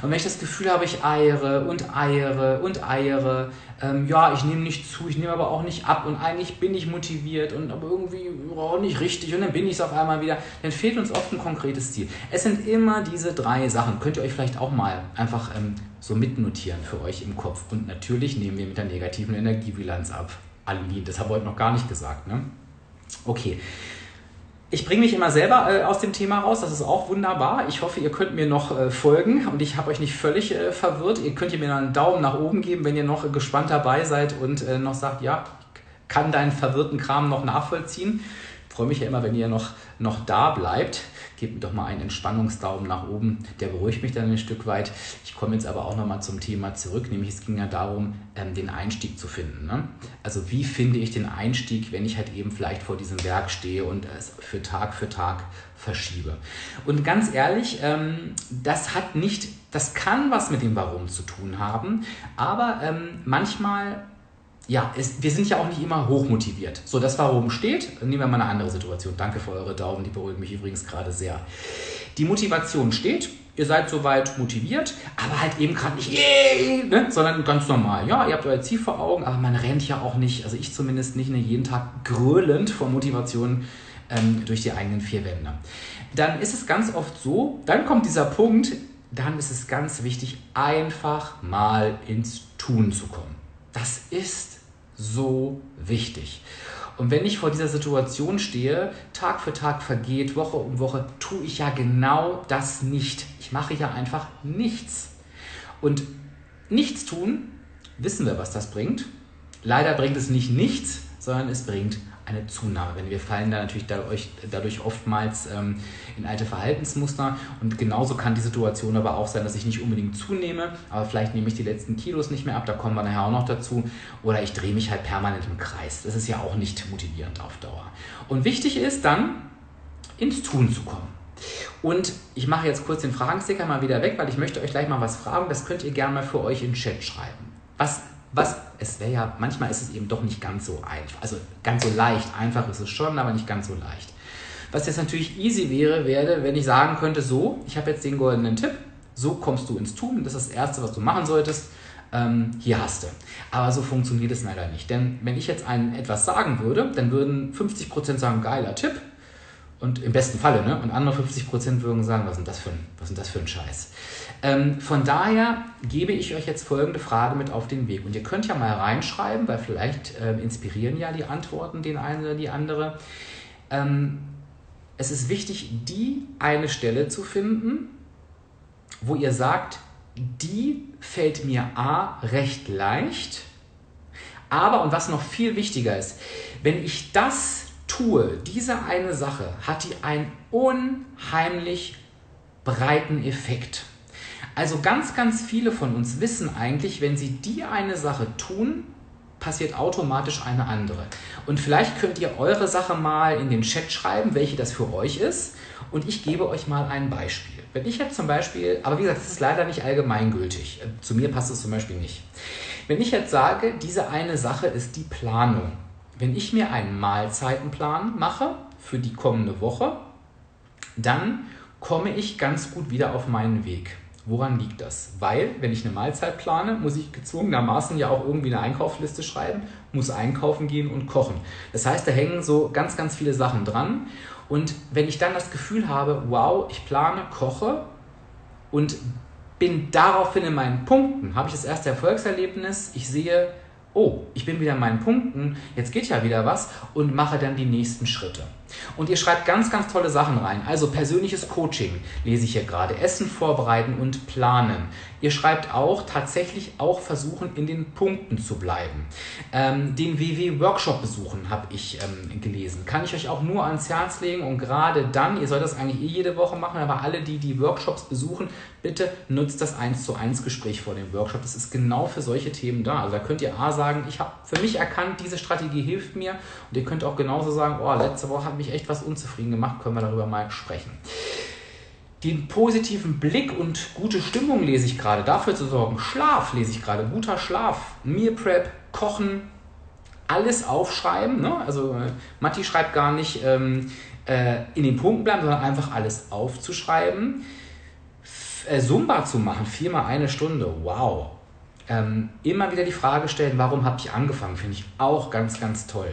Und wenn ich das Gefühl habe, ich eiere und eiere und eiere, ähm, ja, ich nehme nicht zu, ich nehme aber auch nicht ab und eigentlich bin ich motiviert und aber irgendwie auch nicht richtig und dann bin ich es auf einmal wieder, dann fehlt uns oft ein konkretes Ziel. Es sind immer diese drei Sachen. Könnt ihr euch vielleicht auch mal einfach ähm, so mitnotieren für euch im Kopf. Und natürlich nehmen wir mit der negativen Energiebilanz ab. Alulin, das habe ich heute noch gar nicht gesagt. Ne? Okay, ich bringe mich immer selber äh, aus dem Thema raus, das ist auch wunderbar. Ich hoffe, ihr könnt mir noch äh, folgen und ich habe euch nicht völlig äh, verwirrt. Ihr könnt mir einen Daumen nach oben geben, wenn ihr noch gespannt dabei seid und äh, noch sagt, ja, ich kann deinen verwirrten Kram noch nachvollziehen. Ich freue mich ja immer, wenn ihr noch, noch da bleibt gebt mir doch mal einen Entspannungsdaumen nach oben. Der beruhigt mich dann ein Stück weit. Ich komme jetzt aber auch nochmal zum Thema zurück, nämlich es ging ja darum, ähm, den Einstieg zu finden. Ne? Also wie finde ich den Einstieg, wenn ich halt eben vielleicht vor diesem Werk stehe und es für Tag für Tag verschiebe. Und ganz ehrlich, ähm, das hat nicht, das kann was mit dem Warum zu tun haben, aber ähm, manchmal ja, es, wir sind ja auch nicht immer hochmotiviert. So, das Warum steht. Nehmen wir mal eine andere Situation. Danke für eure Daumen, die beruhigen mich übrigens gerade sehr. Die Motivation steht. Ihr seid soweit motiviert, aber halt eben gerade nicht, yay, ne, sondern ganz normal. Ja, ihr habt euer Ziel vor Augen, aber man rennt ja auch nicht, also ich zumindest nicht, ne, jeden Tag grölend vor Motivation ähm, durch die eigenen vier Wände. Dann ist es ganz oft so, dann kommt dieser Punkt, dann ist es ganz wichtig, einfach mal ins Tun zu kommen. Das ist so wichtig. Und wenn ich vor dieser Situation stehe, Tag für Tag vergeht, Woche um Woche, tue ich ja genau das nicht. Ich mache ja einfach nichts. Und nichts tun, wissen wir, was das bringt. Leider bringt es nicht nichts, sondern es bringt eine Zunahme. Wenn wir fallen da natürlich dadurch, dadurch oftmals ähm, in alte Verhaltensmuster und genauso kann die Situation aber auch sein, dass ich nicht unbedingt zunehme, aber vielleicht nehme ich die letzten Kilos nicht mehr ab, da kommen wir nachher auch noch dazu oder ich drehe mich halt permanent im Kreis. Das ist ja auch nicht motivierend auf Dauer. Und wichtig ist dann, ins Tun zu kommen. Und ich mache jetzt kurz den Fragensticker mal wieder weg, weil ich möchte euch gleich mal was fragen. Das könnt ihr gerne mal für euch in den Chat schreiben. Was was, es wäre ja, manchmal ist es eben doch nicht ganz so einfach. Also ganz so leicht. Einfach ist es schon, aber nicht ganz so leicht. Was jetzt natürlich easy wäre, wäre, wenn ich sagen könnte, so, ich habe jetzt den goldenen Tipp, so kommst du ins Tun, das ist das Erste, was du machen solltest, ähm, hier hast du. Aber so funktioniert es leider nicht. Denn wenn ich jetzt einen etwas sagen würde, dann würden 50% sagen, geiler Tipp, und im besten Falle, ne? Und andere 50% würden sagen, was ist das für ein, was ist das für ein Scheiß? Ähm, von daher gebe ich euch jetzt folgende Frage mit auf den Weg. Und ihr könnt ja mal reinschreiben, weil vielleicht äh, inspirieren ja die Antworten den einen oder die andere. Ähm, es ist wichtig, die eine Stelle zu finden, wo ihr sagt, die fällt mir A recht leicht, aber, und was noch viel wichtiger ist, wenn ich das tue, diese eine Sache, hat die einen unheimlich breiten Effekt. Also ganz, ganz viele von uns wissen eigentlich, wenn sie die eine Sache tun, passiert automatisch eine andere. Und vielleicht könnt ihr eure Sache mal in den Chat schreiben, welche das für euch ist. Und ich gebe euch mal ein Beispiel. Wenn ich jetzt zum Beispiel, aber wie gesagt, das ist leider nicht allgemeingültig. Zu mir passt es zum Beispiel nicht. Wenn ich jetzt sage, diese eine Sache ist die Planung. Wenn ich mir einen Mahlzeitenplan mache für die kommende Woche, dann komme ich ganz gut wieder auf meinen Weg. Woran liegt das? Weil, wenn ich eine Mahlzeit plane, muss ich gezwungenermaßen ja auch irgendwie eine Einkaufsliste schreiben, muss einkaufen gehen und kochen. Das heißt, da hängen so ganz, ganz viele Sachen dran. Und wenn ich dann das Gefühl habe, wow, ich plane, koche und bin daraufhin in meinen Punkten, habe ich das erste Erfolgserlebnis, ich sehe, oh, ich bin wieder in meinen Punkten, jetzt geht ja wieder was und mache dann die nächsten Schritte. Und ihr schreibt ganz, ganz tolle Sachen rein. Also persönliches Coaching lese ich hier gerade. Essen vorbereiten und planen. Ihr schreibt auch tatsächlich auch versuchen, in den Punkten zu bleiben. Ähm, den WW-Workshop besuchen habe ich ähm, gelesen. Kann ich euch auch nur ans Herz legen. Und gerade dann, ihr sollt das eigentlich eh jede Woche machen, aber alle, die die Workshops besuchen, bitte nutzt das 1 zu 1 Gespräch vor dem Workshop. Das ist genau für solche Themen da. Also da könnt ihr A sagen, ich habe für mich erkannt, diese Strategie hilft mir. Und ihr könnt auch genauso sagen, oh, letzte Woche hat mich echt was unzufrieden gemacht, können wir darüber mal sprechen. Den positiven Blick und gute Stimmung lese ich gerade. Dafür zu sorgen. Schlaf lese ich gerade. Guter Schlaf. Meal Prep, Kochen, alles aufschreiben. Ne? Also äh, Matti schreibt gar nicht ähm, äh, in den Punkten bleiben, sondern einfach alles aufzuschreiben. F äh, Zumba zu machen, viermal eine Stunde. Wow. Ähm, immer wieder die Frage stellen, warum habe ich angefangen, finde ich auch ganz, ganz toll.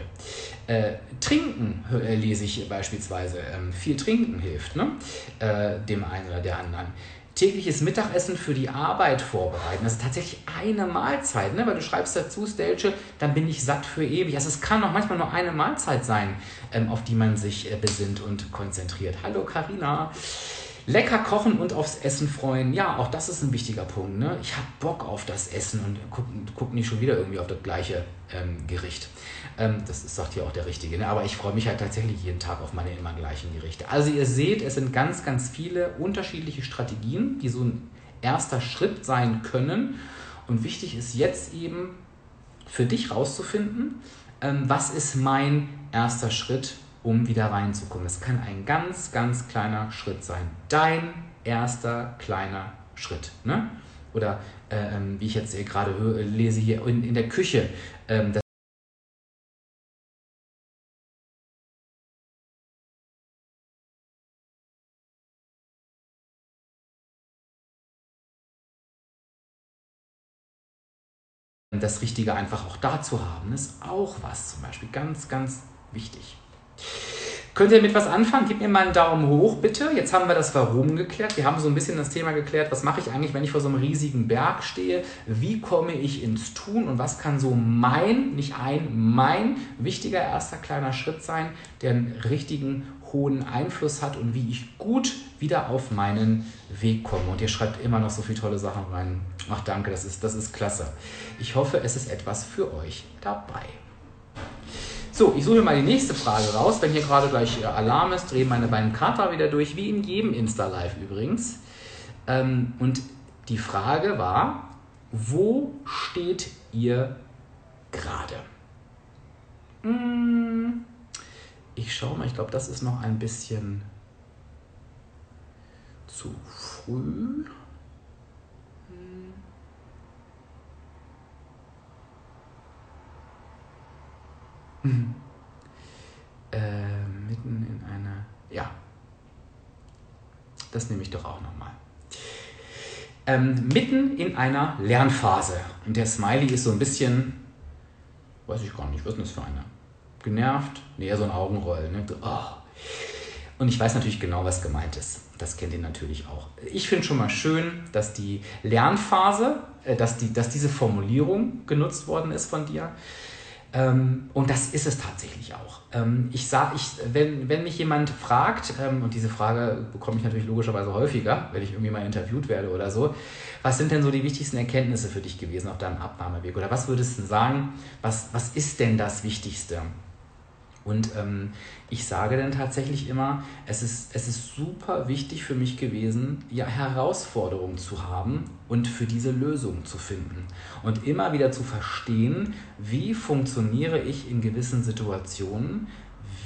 Äh, trinken äh, lese ich beispielsweise. Ähm, viel trinken hilft ne? Äh, dem einen oder der anderen. Tägliches Mittagessen für die Arbeit vorbereiten. Das ist tatsächlich eine Mahlzeit, ne? weil du schreibst dazu, Stelche, dann bin ich satt für ewig. Also es kann auch manchmal nur eine Mahlzeit sein, ähm, auf die man sich äh, besinnt und konzentriert. Hallo Karina. Lecker kochen und aufs Essen freuen. Ja, auch das ist ein wichtiger Punkt. Ne? Ich habe Bock auf das Essen und guck, guck nicht schon wieder irgendwie auf das gleiche ähm, Gericht. Ähm, das ist, sagt hier auch der Richtige. Ne? Aber ich freue mich halt tatsächlich jeden Tag auf meine immer gleichen Gerichte. Also ihr seht, es sind ganz, ganz viele unterschiedliche Strategien, die so ein erster Schritt sein können. Und wichtig ist jetzt eben für dich rauszufinden, ähm, was ist mein erster Schritt, um wieder reinzukommen. Das kann ein ganz, ganz kleiner Schritt sein. Dein erster kleiner Schritt. Ne? Oder äh, ähm, wie ich jetzt gerade lese hier in, in der Küche, ähm, das Richtige einfach auch da zu haben, ist auch was zum Beispiel ganz, ganz wichtig. Könnt ihr mit was anfangen? Gebt mir mal einen Daumen hoch, bitte. Jetzt haben wir das Warum geklärt. Wir haben so ein bisschen das Thema geklärt, was mache ich eigentlich, wenn ich vor so einem riesigen Berg stehe? Wie komme ich ins Tun und was kann so mein, nicht ein, mein wichtiger erster kleiner Schritt sein, der einen richtigen hohen Einfluss hat und wie ich gut wieder auf meinen Weg komme. Und ihr schreibt immer noch so viele tolle Sachen rein. Ach danke, das ist, das ist klasse. Ich hoffe, es ist etwas für euch dabei. So, ich suche mal die nächste Frage raus. Wenn hier gerade gleich äh, Alarm ist, drehen meine beiden Kater wieder durch, wie in jedem Insta-Live übrigens. Ähm, und die Frage war, wo steht ihr gerade? Hm, ich schaue mal, ich glaube, das ist noch ein bisschen zu früh. Mhm. Äh, mitten in einer. Ja. Das nehme ich doch auch nochmal. Ähm, mitten in einer Lernphase. Und der Smiley ist so ein bisschen, weiß ich gar nicht, was ist das für einer? Genervt? Nee, so ein Augenrollen. Ne? Oh. Und ich weiß natürlich genau, was gemeint ist. Das kennt ihr natürlich auch. Ich finde schon mal schön, dass die Lernphase, äh, dass, die, dass diese Formulierung genutzt worden ist von dir. Ähm, und das ist es tatsächlich auch. Ähm, ich sag, ich, wenn, wenn mich jemand fragt, ähm, und diese Frage bekomme ich natürlich logischerweise häufiger, wenn ich irgendwie mal interviewt werde oder so, was sind denn so die wichtigsten Erkenntnisse für dich gewesen auf deinem Abnahmeweg? Oder was würdest du sagen, was, was ist denn das Wichtigste? Und ähm, ich sage dann tatsächlich immer, es ist, es ist super wichtig für mich gewesen, ja, Herausforderungen zu haben und für diese Lösung zu finden. Und immer wieder zu verstehen, wie funktioniere ich in gewissen Situationen,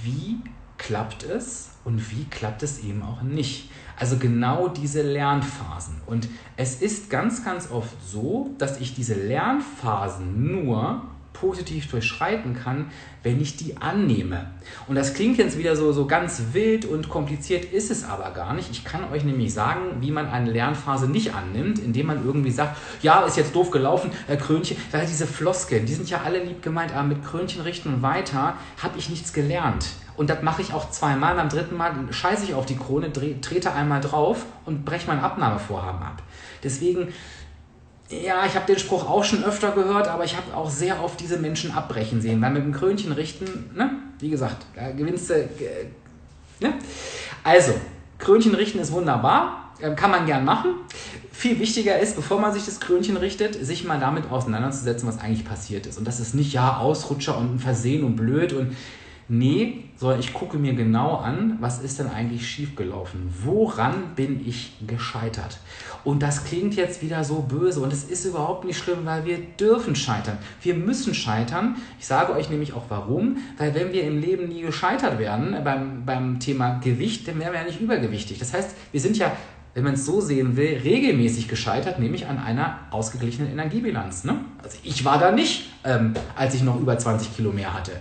wie klappt es und wie klappt es eben auch nicht. Also genau diese Lernphasen. Und es ist ganz, ganz oft so, dass ich diese Lernphasen nur positiv durchschreiten kann, wenn ich die annehme. Und das klingt jetzt wieder so, so ganz wild und kompliziert, ist es aber gar nicht. Ich kann euch nämlich sagen, wie man eine Lernphase nicht annimmt, indem man irgendwie sagt, ja, ist jetzt doof gelaufen, äh, Krönchen, weil diese Floskeln, die sind ja alle lieb gemeint, aber mit Krönchen richten und weiter habe ich nichts gelernt. Und das mache ich auch zweimal. Beim dritten Mal scheiße ich auf die Krone, trete einmal drauf und breche mein Abnahmevorhaben ab. Deswegen ja, ich habe den Spruch auch schon öfter gehört, aber ich habe auch sehr oft diese Menschen abbrechen sehen, weil mit dem Krönchen richten, ne, wie gesagt, da gewinnst du Ne? Also, Krönchen richten ist wunderbar, ähm, kann man gern machen. Viel wichtiger ist, bevor man sich das Krönchen richtet, sich mal damit auseinanderzusetzen, was eigentlich passiert ist. Und das ist nicht, ja, Ausrutscher und ein Versehen und blöd und Nee, sondern ich gucke mir genau an, was ist denn eigentlich schiefgelaufen? Woran bin ich gescheitert? Und das klingt jetzt wieder so böse und es ist überhaupt nicht schlimm, weil wir dürfen scheitern. Wir müssen scheitern. Ich sage euch nämlich auch warum, weil wenn wir im Leben nie gescheitert werden beim, beim Thema Gewicht, dann wären wir ja nicht übergewichtig. Das heißt, wir sind ja wenn man es so sehen will, regelmäßig gescheitert, nämlich an einer ausgeglichenen Energiebilanz. Ne? Also ich war da nicht, ähm, als ich noch über 20 Kilo mehr hatte.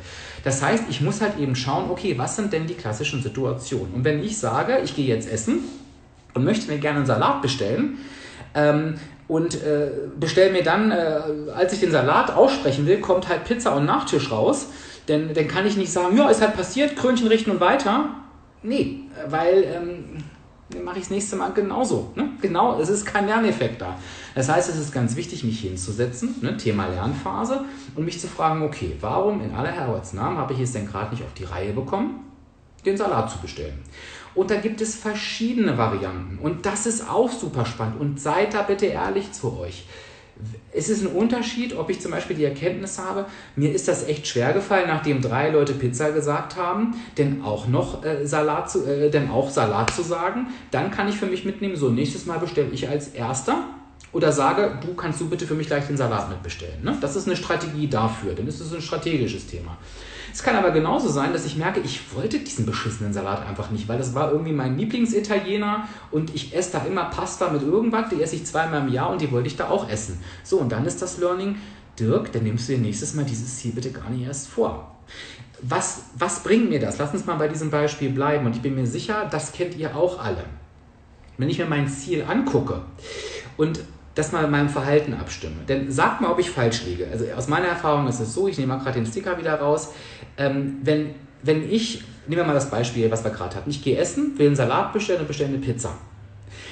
Das heißt, ich muss halt eben schauen, okay, was sind denn die klassischen Situationen? Und wenn ich sage, ich gehe jetzt essen und möchte mir gerne einen Salat bestellen, ähm, und äh, bestelle mir dann, äh, als ich den Salat aussprechen will, kommt halt Pizza und Nachtisch raus. Denn dann kann ich nicht sagen, ja, ist halt passiert, Krönchen richten und weiter. Nee, weil ähm, dann mache ich das nächste Mal genauso. Ne? Genau, es ist kein Lerneffekt da. Das heißt, es ist ganz wichtig, mich hinzusetzen, ne? Thema Lernphase, und mich zu fragen, okay, warum in aller Herrgottsnamen habe ich es denn gerade nicht auf die Reihe bekommen, den Salat zu bestellen? Und da gibt es verschiedene Varianten. Und das ist auch super spannend. Und seid da bitte ehrlich zu euch es ist ein Unterschied, ob ich zum Beispiel die Erkenntnis habe, mir ist das echt schwer gefallen, nachdem drei Leute Pizza gesagt haben, denn auch noch äh, Salat zu, äh, denn auch Salat zu sagen. Dann kann ich für mich mitnehmen, so nächstes Mal bestelle ich als erster oder sage, du kannst du bitte für mich gleich den Salat mitbestellen. Ne? Das ist eine Strategie dafür, denn es ist ein strategisches Thema. Es kann aber genauso sein, dass ich merke, ich wollte diesen beschissenen Salat einfach nicht, weil das war irgendwie mein Lieblingsitaliener und ich esse da immer Pasta mit irgendwas, die esse ich zweimal im Jahr und die wollte ich da auch essen. So, und dann ist das Learning, Dirk, dann nimmst du dir nächstes Mal dieses Ziel bitte gar nicht erst vor. Was, was bringt mir das? Lass uns mal bei diesem Beispiel bleiben und ich bin mir sicher, das kennt ihr auch alle. Wenn ich mir mein Ziel angucke und das mal in meinem Verhalten abstimme. Denn sagt mal, ob ich falsch liege. Also aus meiner Erfahrung ist es so, ich nehme mal gerade den Sticker wieder raus. Ähm, wenn, wenn ich, nehmen wir mal das Beispiel, was wir gerade hatten, ich gehe essen, will einen Salat bestellen und bestelle eine Pizza.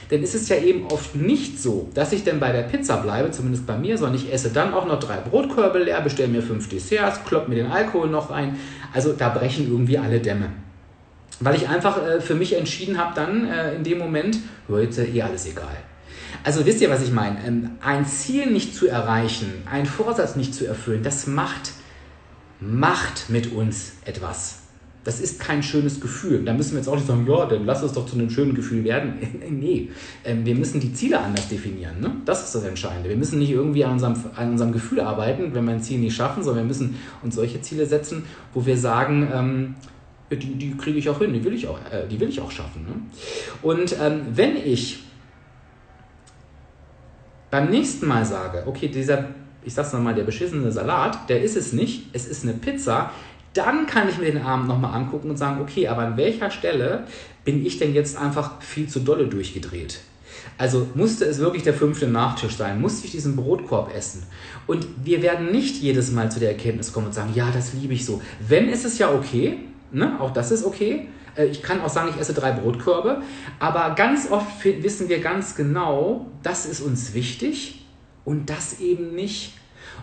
Dann ist es ja eben oft nicht so, dass ich dann bei der Pizza bleibe, zumindest bei mir, sondern ich esse dann auch noch drei Brotkörbe leer, bestelle mir fünf Desserts, klopp mir den Alkohol noch ein. Also da brechen irgendwie alle Dämme. Weil ich einfach äh, für mich entschieden habe, dann äh, in dem Moment, heute eh alles egal. Also wisst ihr, was ich meine? Ähm, ein Ziel nicht zu erreichen, einen Vorsatz nicht zu erfüllen, das macht, macht mit uns etwas. Das ist kein schönes Gefühl. Da müssen wir jetzt auch nicht sagen, ja, dann lass es doch zu einem schönen Gefühl werden. nee, ähm, wir müssen die Ziele anders definieren. Ne? Das ist das Entscheidende. Wir müssen nicht irgendwie an unserem, an unserem Gefühl arbeiten, wenn wir ein Ziel nicht schaffen, sondern wir müssen uns solche Ziele setzen, wo wir sagen, ähm, die, die kriege ich auch hin, die will ich auch, äh, die will ich auch schaffen. Ne? Und ähm, wenn ich beim nächsten Mal sage, okay, dieser, ich sag's nochmal, der beschissene Salat, der ist es nicht, es ist eine Pizza, dann kann ich mir den Abend nochmal angucken und sagen, okay, aber an welcher Stelle bin ich denn jetzt einfach viel zu dolle durchgedreht? Also musste es wirklich der fünfte Nachtisch sein? Musste ich diesen Brotkorb essen? Und wir werden nicht jedes Mal zu der Erkenntnis kommen und sagen, ja, das liebe ich so. Wenn ist es ja okay, ne? auch das ist okay. Äh, ich kann auch sagen, ich esse drei Brotkörbe, aber ganz oft wissen wir ganz genau, das ist uns wichtig und das eben nicht.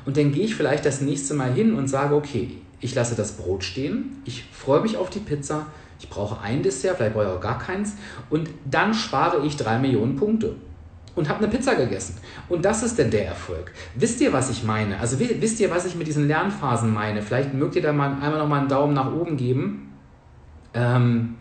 Und dann gehe ich vielleicht das nächste Mal hin und sage, okay, ich lasse das Brot stehen, ich freue mich auf die Pizza, ich brauche ein Dessert, vielleicht brauche ich auch gar keins und dann spare ich drei Millionen Punkte und habe eine Pizza gegessen. Und das ist denn der Erfolg. Wisst ihr, was ich meine? Also wisst ihr, was ich mit diesen Lernphasen meine? Vielleicht mögt ihr da mal einmal noch mal einen Daumen nach oben geben. Ähm,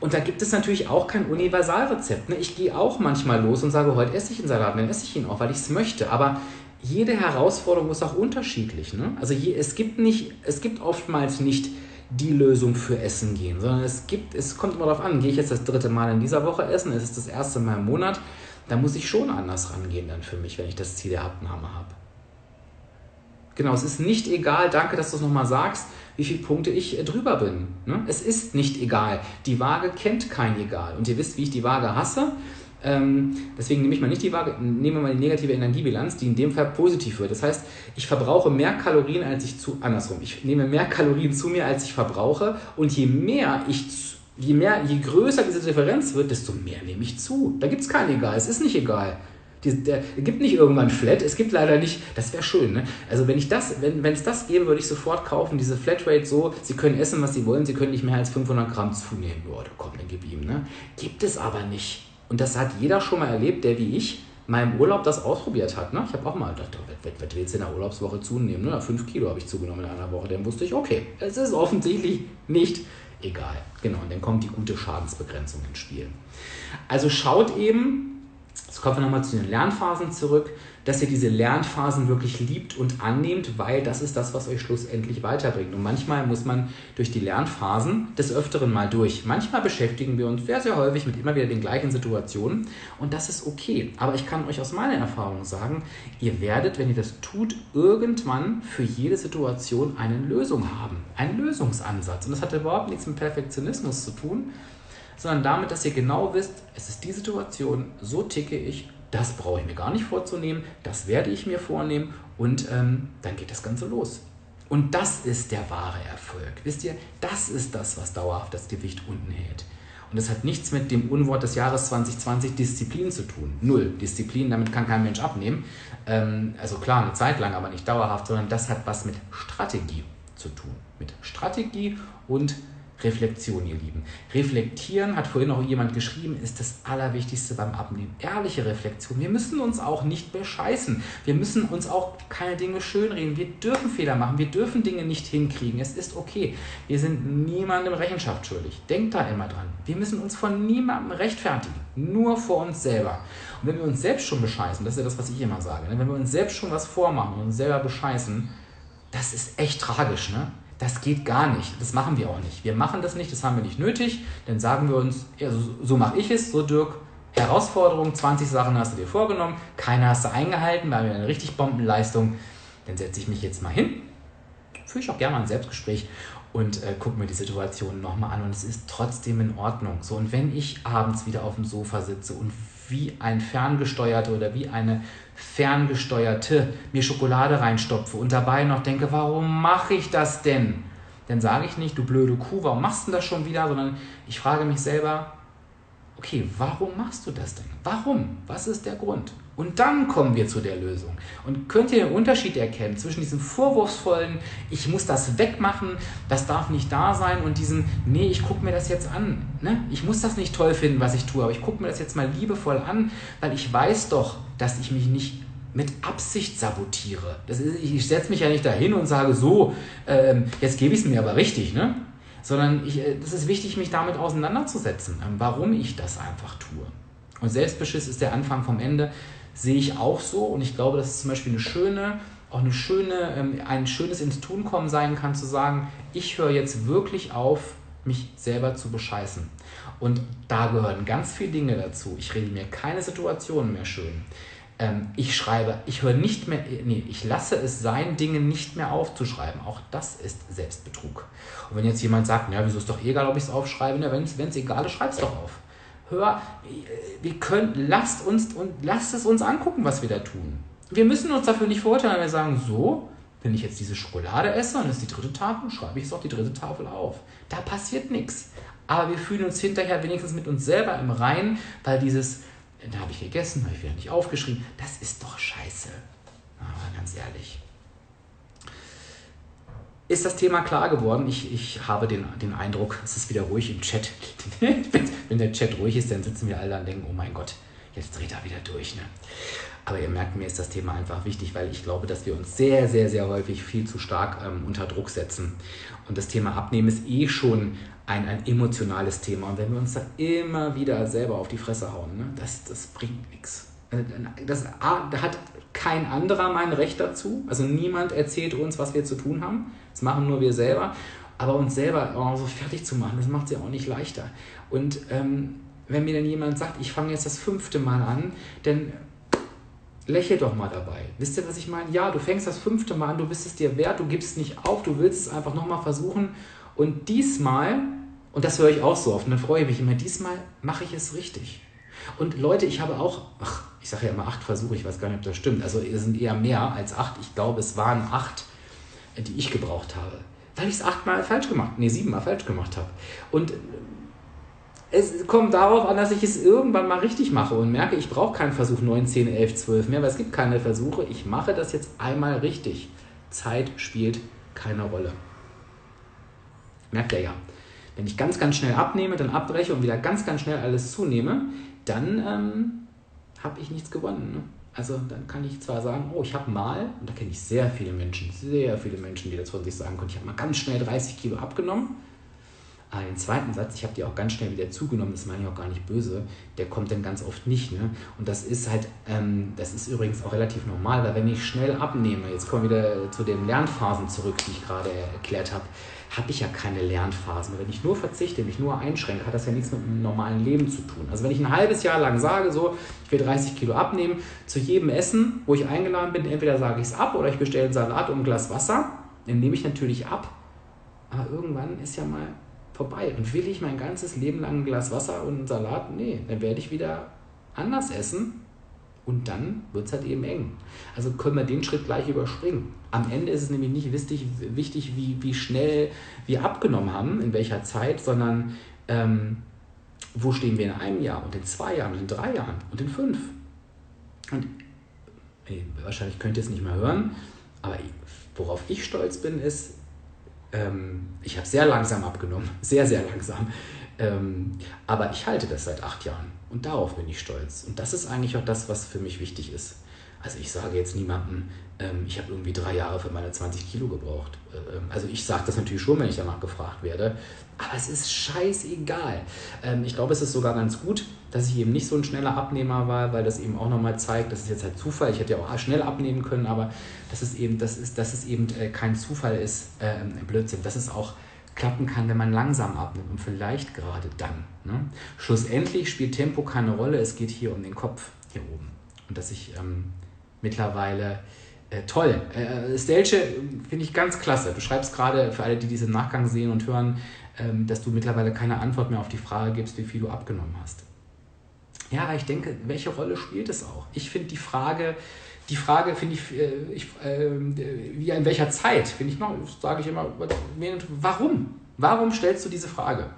und da gibt es natürlich auch kein Universalrezept. Ne? Ich gehe auch manchmal los und sage, heute esse ich einen Salat, dann esse ich ihn auch, weil ich es möchte. Aber jede Herausforderung ist auch unterschiedlich. Ne? Also je, es, gibt nicht, es gibt oftmals nicht die Lösung für Essen gehen, sondern es gibt, es kommt immer darauf an, gehe ich jetzt das dritte Mal in dieser Woche essen, es ist das erste Mal im Monat, da muss ich schon anders rangehen dann für mich, wenn ich das Ziel der Abnahme habe. Genau, es ist nicht egal, danke, dass du es nochmal sagst, wie viele Punkte ich äh, drüber bin. Ne? Es ist nicht egal. Die Waage kennt kein Egal. Und ihr wisst, wie ich die Waage hasse. Ähm, deswegen nehme ich mal nicht die Waage, nehme mal die negative Energiebilanz, die in dem Fall positiv wird. Das heißt, ich verbrauche mehr Kalorien, als ich zu, andersrum, ich nehme mehr Kalorien zu mir, als ich verbrauche. Und je mehr ich, je mehr, je größer diese Differenz wird, desto mehr nehme ich zu. Da gibt es kein Egal. Es ist nicht egal. Die, der gibt nicht irgendwann Flat, es gibt leider nicht, das wäre schön, ne? Also wenn ich das, wenn es das gäbe, würde ich sofort kaufen, diese Flatrate so, Sie können essen, was Sie wollen, Sie können nicht mehr als 500 Gramm zunehmen. Boah, komm, dann gib ihm, ne? Gibt es aber nicht. Und das hat jeder schon mal erlebt, der wie ich im Urlaub das ausprobiert hat. Ne? Ich habe auch mal gedacht, was, was willst du in der Urlaubswoche zunehmen? Ne? Fünf Kilo habe ich zugenommen in einer Woche. Dann wusste ich, okay, es ist offensichtlich nicht egal. Genau, und dann kommt die gute Schadensbegrenzung ins Spiel. Also schaut eben, jetzt kommen wir nochmal zu den Lernphasen zurück, dass ihr diese Lernphasen wirklich liebt und annehmt, weil das ist das, was euch schlussendlich weiterbringt. Und manchmal muss man durch die Lernphasen des Öfteren mal durch. Manchmal beschäftigen wir uns sehr, sehr häufig mit immer wieder den gleichen Situationen und das ist okay. Aber ich kann euch aus meiner Erfahrung sagen, ihr werdet, wenn ihr das tut, irgendwann für jede Situation eine Lösung haben. Einen Lösungsansatz. Und das hat überhaupt nichts mit Perfektionismus zu tun, sondern damit, dass ihr genau wisst, es ist die Situation, so ticke ich das brauche ich mir gar nicht vorzunehmen, das werde ich mir vornehmen und ähm, dann geht das Ganze los. Und das ist der wahre Erfolg. Wisst ihr, das ist das, was dauerhaft das Gewicht unten hält. Und das hat nichts mit dem Unwort des Jahres 2020 Disziplin zu tun. Null. Disziplin, damit kann kein Mensch abnehmen. Ähm, also klar, eine Zeit lang, aber nicht dauerhaft, sondern das hat was mit Strategie zu tun. Mit Strategie und Reflexion, ihr Lieben. Reflektieren, hat vorhin auch jemand geschrieben, ist das Allerwichtigste beim Abnehmen. Ehrliche Reflexion. Wir müssen uns auch nicht bescheißen. Wir müssen uns auch keine Dinge schönreden. Wir dürfen Fehler machen. Wir dürfen Dinge nicht hinkriegen. Es ist okay. Wir sind niemandem Rechenschaft schuldig. Denkt da immer dran. Wir müssen uns von niemandem rechtfertigen. Nur vor uns selber. Und wenn wir uns selbst schon bescheißen, das ist ja das, was ich immer sage, ne? wenn wir uns selbst schon was vormachen und uns selber bescheißen, das ist echt tragisch, ne? Das geht gar nicht. Das machen wir auch nicht. Wir machen das nicht, das haben wir nicht nötig. Dann sagen wir uns, ja, so, so mache ich es, so Dirk. Herausforderung, 20 Sachen hast du dir vorgenommen, keine hast du eingehalten, war wieder eine richtig Bombenleistung. Dann setze ich mich jetzt mal hin, führe ich auch gerne mal ein Selbstgespräch und äh, gucke mir die Situation nochmal an und es ist trotzdem in Ordnung. So, und wenn ich abends wieder auf dem Sofa sitze und wie ein ferngesteuerter oder wie eine ferngesteuerte mir Schokolade reinstopfe und dabei noch denke, warum mache ich das denn? Dann sage ich nicht, du blöde Kuh, warum machst du das schon wieder, sondern ich frage mich selber, okay, warum machst du das denn? Warum? Was ist der Grund? Und dann kommen wir zu der Lösung. Und könnt ihr den Unterschied erkennen zwischen diesem vorwurfsvollen, ich muss das wegmachen, das darf nicht da sein, und diesem, nee, ich gucke mir das jetzt an. Ne? Ich muss das nicht toll finden, was ich tue, aber ich gucke mir das jetzt mal liebevoll an, weil ich weiß doch, dass ich mich nicht mit Absicht sabotiere. Das ist, ich setze mich ja nicht dahin und sage so, ähm, jetzt gebe ich es mir aber richtig, ne? sondern ich, äh, ist wichtig, mich damit auseinanderzusetzen, ähm, warum ich das einfach tue. Und Selbstbeschiss ist der Anfang vom Ende sehe ich auch so und ich glaube, dass es zum Beispiel eine schöne, auch eine schöne, ähm, ein schönes ins Tun kommen sein kann, zu sagen, ich höre jetzt wirklich auf, mich selber zu bescheißen. Und da gehören ganz viele Dinge dazu. Ich rede mir keine Situationen mehr schön. Ähm, ich schreibe, ich höre nicht mehr, nee, ich lasse es sein, Dinge nicht mehr aufzuschreiben. Auch das ist Selbstbetrug. Und wenn jetzt jemand sagt, ja, wieso ist doch egal, ob ich es aufschreibe, wenn es egal ist, schreib es doch auf hör, wir können, lasst uns und lasst es uns angucken, was wir da tun. Wir müssen uns dafür nicht verurteilen, wenn wir sagen, so, wenn ich jetzt diese Schokolade esse und das ist die dritte Tafel, schreibe ich es auch die dritte Tafel auf. Da passiert nichts. Aber wir fühlen uns hinterher wenigstens mit uns selber im Rein, weil dieses, da habe ich gegessen, habe ich wieder nicht aufgeschrieben, das ist doch scheiße. Aber ganz ehrlich. Ist das Thema klar geworden? Ich, ich habe den, den Eindruck, es ist wieder ruhig im Chat. Wenn der Chat ruhig ist, dann sitzen wir alle und denken, oh mein Gott, jetzt dreht er wieder durch. Ne? Aber ihr merkt, mir ist das Thema einfach wichtig, weil ich glaube, dass wir uns sehr, sehr, sehr häufig viel zu stark ähm, unter Druck setzen. Und das Thema Abnehmen ist eh schon ein, ein emotionales Thema. Und wenn wir uns da immer wieder selber auf die Fresse hauen, ne, das, das bringt nichts. Äh, das hat kein anderer mein Recht dazu. Also niemand erzählt uns, was wir zu tun haben. Das machen nur wir selber. Aber uns selber auch so fertig zu machen, das macht es ja auch nicht leichter. Und ähm, wenn mir dann jemand sagt, ich fange jetzt das fünfte Mal an, dann lächel doch mal dabei. Wisst ihr, was ich meine? Ja, du fängst das fünfte Mal an, du bist es dir wert, du gibst nicht auf, du willst es einfach nochmal versuchen. Und diesmal, und das höre ich auch so oft, und dann freue ich mich immer, diesmal mache ich es richtig. Und Leute, ich habe auch, ach, ich sage ja immer acht Versuche, ich weiß gar nicht, ob das stimmt. Also es sind eher mehr als acht. Ich glaube, es waren acht, die ich gebraucht habe. Weil ich es achtmal falsch gemacht, nee, siebenmal falsch gemacht habe. Und es kommt darauf an, dass ich es irgendwann mal richtig mache und merke, ich brauche keinen Versuch 9, 10, 11, 12 mehr, weil es gibt keine Versuche. Ich mache das jetzt einmal richtig. Zeit spielt keine Rolle. Merkt ihr ja. Wenn ich ganz, ganz schnell abnehme, dann abbreche und wieder ganz, ganz schnell alles zunehme, dann ähm, habe ich nichts gewonnen. Ne? Also dann kann ich zwar sagen, oh, ich habe mal, und da kenne ich sehr viele Menschen, sehr viele Menschen, die das von sich sagen können, ich habe mal ganz schnell 30 Kilo abgenommen aber den zweiten Satz, ich habe die auch ganz schnell wieder zugenommen, das meine ich auch gar nicht böse, der kommt dann ganz oft nicht. Ne? Und das ist halt, ähm, das ist übrigens auch relativ normal, weil wenn ich schnell abnehme, jetzt kommen wir wieder zu den Lernphasen zurück, die ich gerade erklärt habe, habe ich ja keine Lernphasen. Wenn ich nur verzichte, mich nur einschränke, hat das ja nichts mit einem normalen Leben zu tun. Also wenn ich ein halbes Jahr lang sage, so, ich will 30 Kilo abnehmen, zu jedem Essen, wo ich eingeladen bin, entweder sage ich es ab oder ich bestelle einen Salat und ein Glas Wasser, dann nehme ich natürlich ab. Aber irgendwann ist ja mal vorbei. Und will ich mein ganzes Leben lang ein Glas Wasser und einen Salat? Nee, dann werde ich wieder anders essen und dann wird es halt eben eng. Also können wir den Schritt gleich überspringen. Am Ende ist es nämlich nicht wichtig, wichtig wie, wie schnell wir abgenommen haben, in welcher Zeit, sondern ähm, wo stehen wir in einem Jahr und in zwei Jahren und in drei Jahren und in fünf. Und ey, wahrscheinlich könnt ihr es nicht mehr hören, aber worauf ich stolz bin, ist, ähm, ich habe sehr langsam abgenommen, sehr, sehr langsam. Ähm, aber ich halte das seit acht Jahren und darauf bin ich stolz. Und das ist eigentlich auch das, was für mich wichtig ist. Also ich sage jetzt niemandem, ähm, ich habe irgendwie drei Jahre für meine 20 Kilo gebraucht. Äh, ähm, also ich sage das natürlich schon, wenn ich danach gefragt werde. Aber es ist scheißegal. Ähm, ich glaube, es ist sogar ganz gut, dass ich eben nicht so ein schneller Abnehmer war, weil das eben auch nochmal zeigt, das ist jetzt halt Zufall. Ich hätte ja auch schnell abnehmen können, aber dass es eben, das ist, dass es eben kein Zufall ist, äh, Blödsinn, dass es auch klappen kann, wenn man langsam abnimmt und vielleicht gerade dann. Ne? Schlussendlich spielt Tempo keine Rolle, es geht hier um den Kopf hier oben. Und dass ich ähm, mittlerweile äh, toll. Äh, Stelche finde ich ganz klasse. Du schreibst gerade für alle, die diesen Nachgang sehen und hören, ähm, dass du mittlerweile keine Antwort mehr auf die Frage gibst, wie viel du abgenommen hast. Ja, ich denke, welche Rolle spielt es auch? Ich finde die Frage, die Frage finde ich, äh, ich äh, wie in welcher Zeit, finde ich noch, sage ich immer, warum? Warum stellst du diese Frage?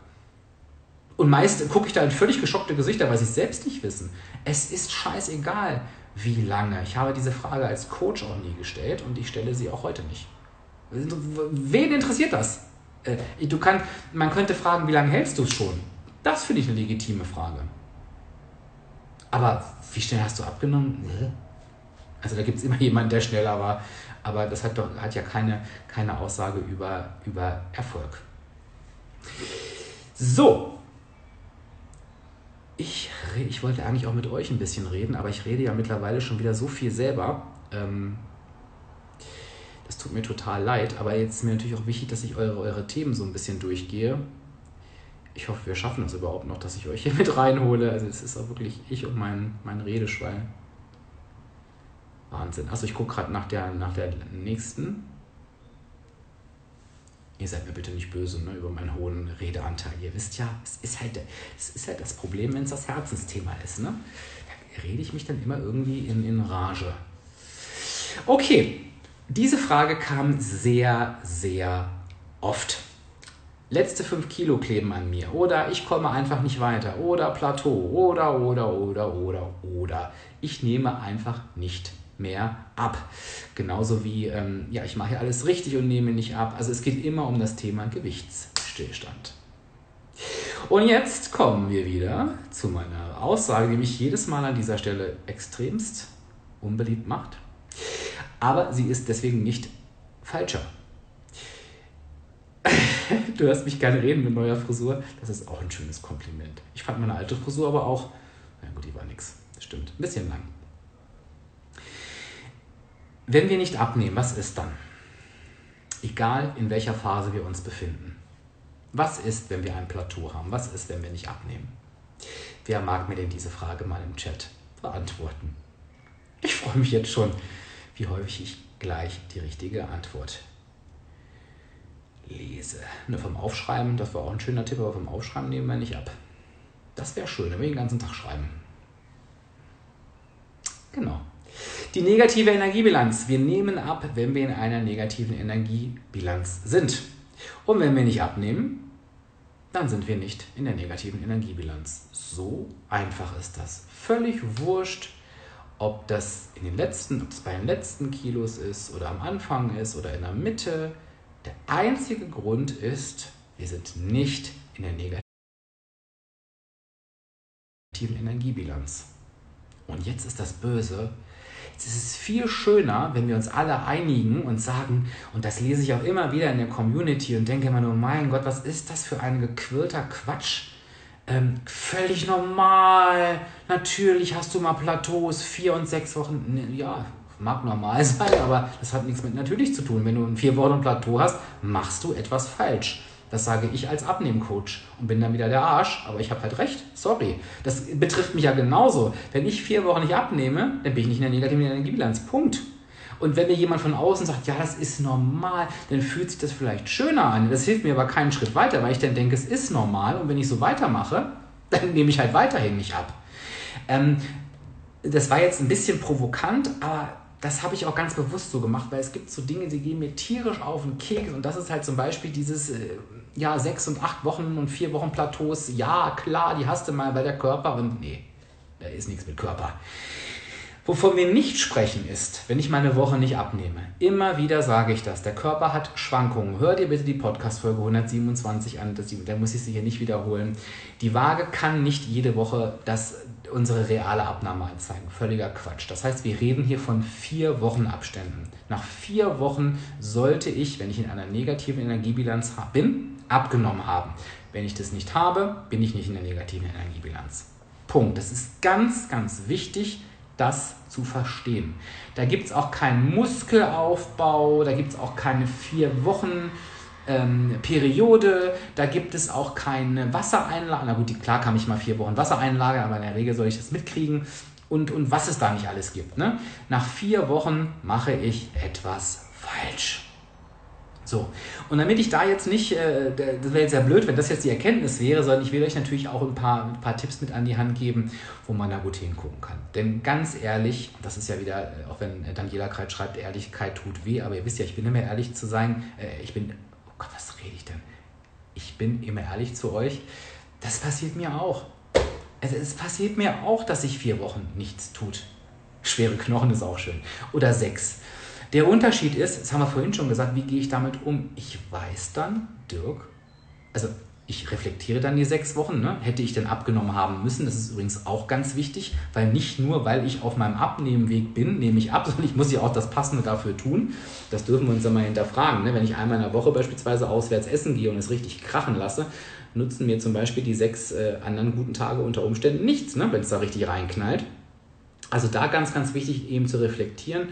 Und meist gucke ich da in völlig geschockte Gesichter, weil sie es selbst nicht wissen. Es ist scheißegal, wie lange. Ich habe diese Frage als Coach auch nie gestellt und ich stelle sie auch heute nicht. Wen interessiert das? Äh, du kann, man könnte fragen, wie lange hältst du es schon? Das finde ich eine legitime Frage. Aber wie schnell hast du abgenommen? Also da gibt es immer jemanden, der schneller war. Aber das hat, doch, hat ja keine, keine Aussage über, über Erfolg. So, ich, ich wollte eigentlich auch mit euch ein bisschen reden, aber ich rede ja mittlerweile schon wieder so viel selber. Ähm, das tut mir total leid, aber jetzt ist mir natürlich auch wichtig, dass ich eure, eure Themen so ein bisschen durchgehe. Ich hoffe, wir schaffen das überhaupt noch, dass ich euch hier mit reinhole. Also es ist auch wirklich ich und mein, mein Redeschwein. Wahnsinn. Also ich gucke gerade nach der, nach der nächsten ihr seid mir bitte nicht böse ne, über meinen hohen Redeanteil. Ihr wisst ja, es ist halt, es ist halt das Problem, wenn es das Herzensthema ist. Ne? Da rede ich mich dann immer irgendwie in, in Rage. Okay, diese Frage kam sehr, sehr oft. Letzte fünf Kilo kleben an mir. Oder ich komme einfach nicht weiter. Oder Plateau. Oder, oder, oder, oder, oder. Ich nehme einfach nicht mehr ab. Genauso wie, ähm, ja, ich mache alles richtig und nehme nicht ab. Also es geht immer um das Thema Gewichtsstillstand. Und jetzt kommen wir wieder zu meiner Aussage, die mich jedes Mal an dieser Stelle extremst unbeliebt macht. Aber sie ist deswegen nicht falscher. du hörst mich gerne reden mit neuer Frisur. Das ist auch ein schönes Kompliment. Ich fand meine alte Frisur aber auch, na gut, die war nix. Das stimmt. Ein bisschen lang. Wenn wir nicht abnehmen, was ist dann? Egal in welcher Phase wir uns befinden. Was ist, wenn wir ein Plateau haben? Was ist, wenn wir nicht abnehmen? Wer mag mir denn diese Frage mal im Chat beantworten? Ich freue mich jetzt schon, wie häufig ich gleich die richtige Antwort lese. Nur vom Aufschreiben, das war auch ein schöner Tipp, aber vom Aufschreiben nehmen wir nicht ab. Das wäre schön, wenn wir den ganzen Tag schreiben. Genau. Die negative Energiebilanz. Wir nehmen ab, wenn wir in einer negativen Energiebilanz sind. Und wenn wir nicht abnehmen, dann sind wir nicht in der negativen Energiebilanz. So einfach ist das. Völlig wurscht, ob das in den letzten, ob es bei den letzten Kilos ist oder am Anfang ist oder in der Mitte. Der einzige Grund ist, wir sind nicht in der negativen Energiebilanz. Und jetzt ist das Böse. Jetzt ist es viel schöner, wenn wir uns alle einigen und sagen, und das lese ich auch immer wieder in der Community und denke immer nur, mein Gott, was ist das für ein gequirlter Quatsch? Ähm, völlig normal. Natürlich hast du mal Plateaus, vier und sechs Wochen. Ja, mag normal sein, aber das hat nichts mit natürlich zu tun. Wenn du ein vier Wochen Plateau hast, machst du etwas falsch. Das sage ich als Abnehmcoach und bin dann wieder der Arsch, aber ich habe halt recht. Sorry. Das betrifft mich ja genauso. Wenn ich vier Wochen nicht abnehme, dann bin ich nicht in der negativen Energiebilanz. Punkt. Und wenn mir jemand von außen sagt, ja, das ist normal, dann fühlt sich das vielleicht schöner an. Das hilft mir aber keinen Schritt weiter, weil ich dann denke, es ist normal und wenn ich so weitermache, dann nehme ich halt weiterhin nicht ab. Ähm, das war jetzt ein bisschen provokant, aber das habe ich auch ganz bewusst so gemacht, weil es gibt so Dinge, die gehen mir tierisch auf den Keks und das ist halt zum Beispiel dieses, äh, ja, sechs und acht Wochen und vier Wochen Plateaus, ja, klar, die hast du mal bei der Körper und nee, da ist nichts mit Körper. Wovon wir nicht sprechen ist, wenn ich meine Woche nicht abnehme. Immer wieder sage ich das. Der Körper hat Schwankungen. Hör dir bitte die Podcast-Folge 127 an. Da muss ich sie hier nicht wiederholen. Die Waage kann nicht jede Woche das, unsere reale Abnahme anzeigen. Völliger Quatsch. Das heißt, wir reden hier von vier Wochenabständen. Nach vier Wochen sollte ich, wenn ich in einer negativen Energiebilanz bin, abgenommen haben. Wenn ich das nicht habe, bin ich nicht in der negativen Energiebilanz. Punkt. Das ist ganz, ganz wichtig das zu verstehen. Da gibt es auch keinen Muskelaufbau, da gibt es auch keine vier Wochen ähm, Periode, da gibt es auch keine Wassereinlage. Na gut, klar kann ich mal vier Wochen Wassereinlage, aber in der Regel soll ich das mitkriegen. Und, und was es da nicht alles gibt. Ne? Nach vier Wochen mache ich etwas falsch. So, und damit ich da jetzt nicht, äh, das wäre jetzt sehr blöd, wenn das jetzt die Erkenntnis wäre, sondern ich will euch natürlich auch ein paar, ein paar Tipps mit an die Hand geben, wo man da gut hingucken kann. Denn ganz ehrlich, das ist ja wieder, äh, auch wenn Daniela Kreit schreibt, Ehrlichkeit tut weh, aber ihr wisst ja, ich bin immer ehrlich zu sein. Äh, ich bin, Gott, was rede ich denn? Ich bin immer ehrlich zu euch. Das passiert mir auch. Also es passiert mir auch, dass sich vier Wochen nichts tut. Schwere Knochen ist auch schön. Oder sechs. Der Unterschied ist, das haben wir vorhin schon gesagt, wie gehe ich damit um? Ich weiß dann, Dirk, also ich reflektiere dann die sechs Wochen, ne? hätte ich denn abgenommen haben müssen. Das ist übrigens auch ganz wichtig, weil nicht nur, weil ich auf meinem Abnehmweg bin, nehme ich ab, sondern ich muss ja auch das Passende dafür tun. Das dürfen wir uns dann mal hinterfragen. Ne? Wenn ich einmal in der Woche beispielsweise auswärts essen gehe und es richtig krachen lasse, nutzen mir zum Beispiel die sechs äh, anderen guten Tage unter Umständen nichts, ne? wenn es da richtig reinknallt. Also da ganz, ganz wichtig eben zu reflektieren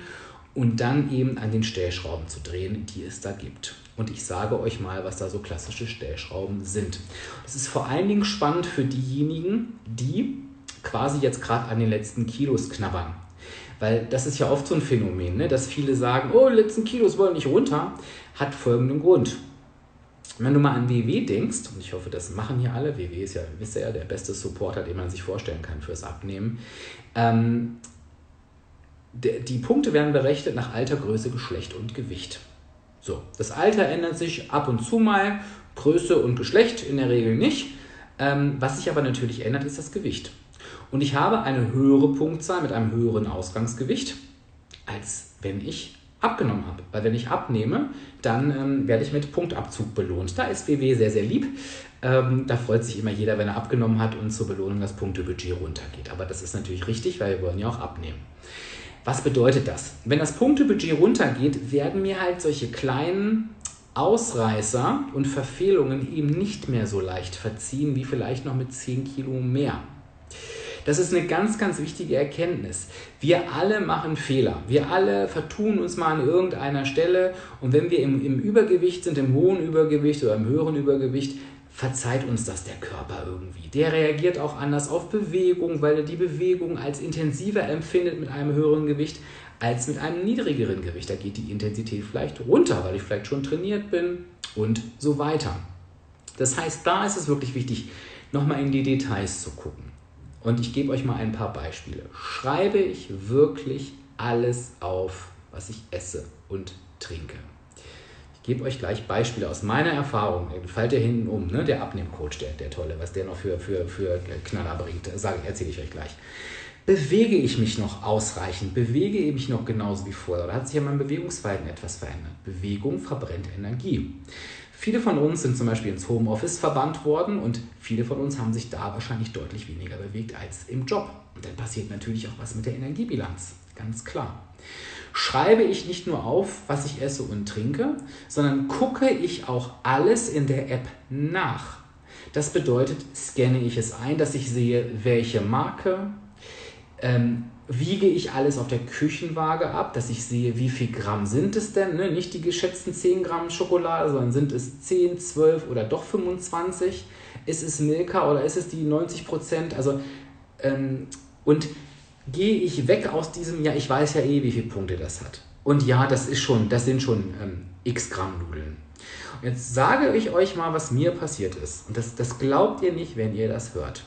und dann eben an den Stellschrauben zu drehen, die es da gibt. Und ich sage euch mal, was da so klassische Stellschrauben sind. Das ist vor allen Dingen spannend für diejenigen, die quasi jetzt gerade an den letzten Kilos knabbern. Weil das ist ja oft so ein Phänomen, ne? dass viele sagen, oh, letzten Kilos wollen nicht runter, hat folgenden Grund. Wenn du mal an WW denkst, und ich hoffe, das machen hier alle, WW ist ja, wisst ihr ja, der beste Supporter, den man sich vorstellen kann fürs Abnehmen, ähm, die Punkte werden berechnet nach Alter, Größe, Geschlecht und Gewicht. So, das Alter ändert sich ab und zu mal, Größe und Geschlecht in der Regel nicht. Ähm, was sich aber natürlich ändert, ist das Gewicht. Und ich habe eine höhere Punktzahl mit einem höheren Ausgangsgewicht, als wenn ich abgenommen habe. Weil wenn ich abnehme, dann ähm, werde ich mit Punktabzug belohnt. Da ist WW sehr, sehr lieb. Ähm, da freut sich immer jeder, wenn er abgenommen hat und zur Belohnung das Punktebudget runtergeht. Aber das ist natürlich richtig, weil wir wollen ja auch abnehmen. Was bedeutet das? Wenn das Punktebudget runtergeht, werden mir halt solche kleinen Ausreißer und Verfehlungen eben nicht mehr so leicht verziehen wie vielleicht noch mit 10 Kilo mehr. Das ist eine ganz, ganz wichtige Erkenntnis. Wir alle machen Fehler. Wir alle vertun uns mal an irgendeiner Stelle. Und wenn wir im, im Übergewicht sind, im hohen Übergewicht oder im höheren Übergewicht, verzeiht uns das der Körper irgendwie. Der reagiert auch anders auf Bewegung, weil er die Bewegung als intensiver empfindet mit einem höheren Gewicht als mit einem niedrigeren Gewicht. Da geht die Intensität vielleicht runter, weil ich vielleicht schon trainiert bin und so weiter. Das heißt, da ist es wirklich wichtig, nochmal in die Details zu gucken. Und ich gebe euch mal ein paar Beispiele. Schreibe ich wirklich alles auf, was ich esse und trinke? Ich gebe euch gleich Beispiele aus meiner Erfahrung. Fallt ihr hinten um, ne? der Abnehmcoach, der, der tolle, was der noch für, für, für Knaller bringt, erzähle ich euch gleich. Bewege ich mich noch ausreichend? Bewege ich mich noch genauso wie vorher? Oder hat sich ja mein Bewegungsverhalten etwas verändert? Bewegung verbrennt Energie. Viele von uns sind zum Beispiel ins Homeoffice verbannt worden und viele von uns haben sich da wahrscheinlich deutlich weniger bewegt als im Job. Und dann passiert natürlich auch was mit der Energiebilanz, ganz klar. Schreibe ich nicht nur auf, was ich esse und trinke, sondern gucke ich auch alles in der App nach. Das bedeutet, scanne ich es ein, dass ich sehe, welche Marke, ähm, wiege ich alles auf der Küchenwaage ab, dass ich sehe, wie viel Gramm sind es denn. Ne? Nicht die geschätzten 10 Gramm Schokolade, sondern sind es 10, 12 oder doch 25? Ist es Milka oder ist es die 90 Prozent? Also, ähm, und gehe ich weg aus diesem, ja, ich weiß ja eh, wie viele Punkte das hat. Und ja, das ist schon, das sind schon ähm, x Gramm Nudeln. Und jetzt sage ich euch mal, was mir passiert ist. Und das, das glaubt ihr nicht, wenn ihr das hört.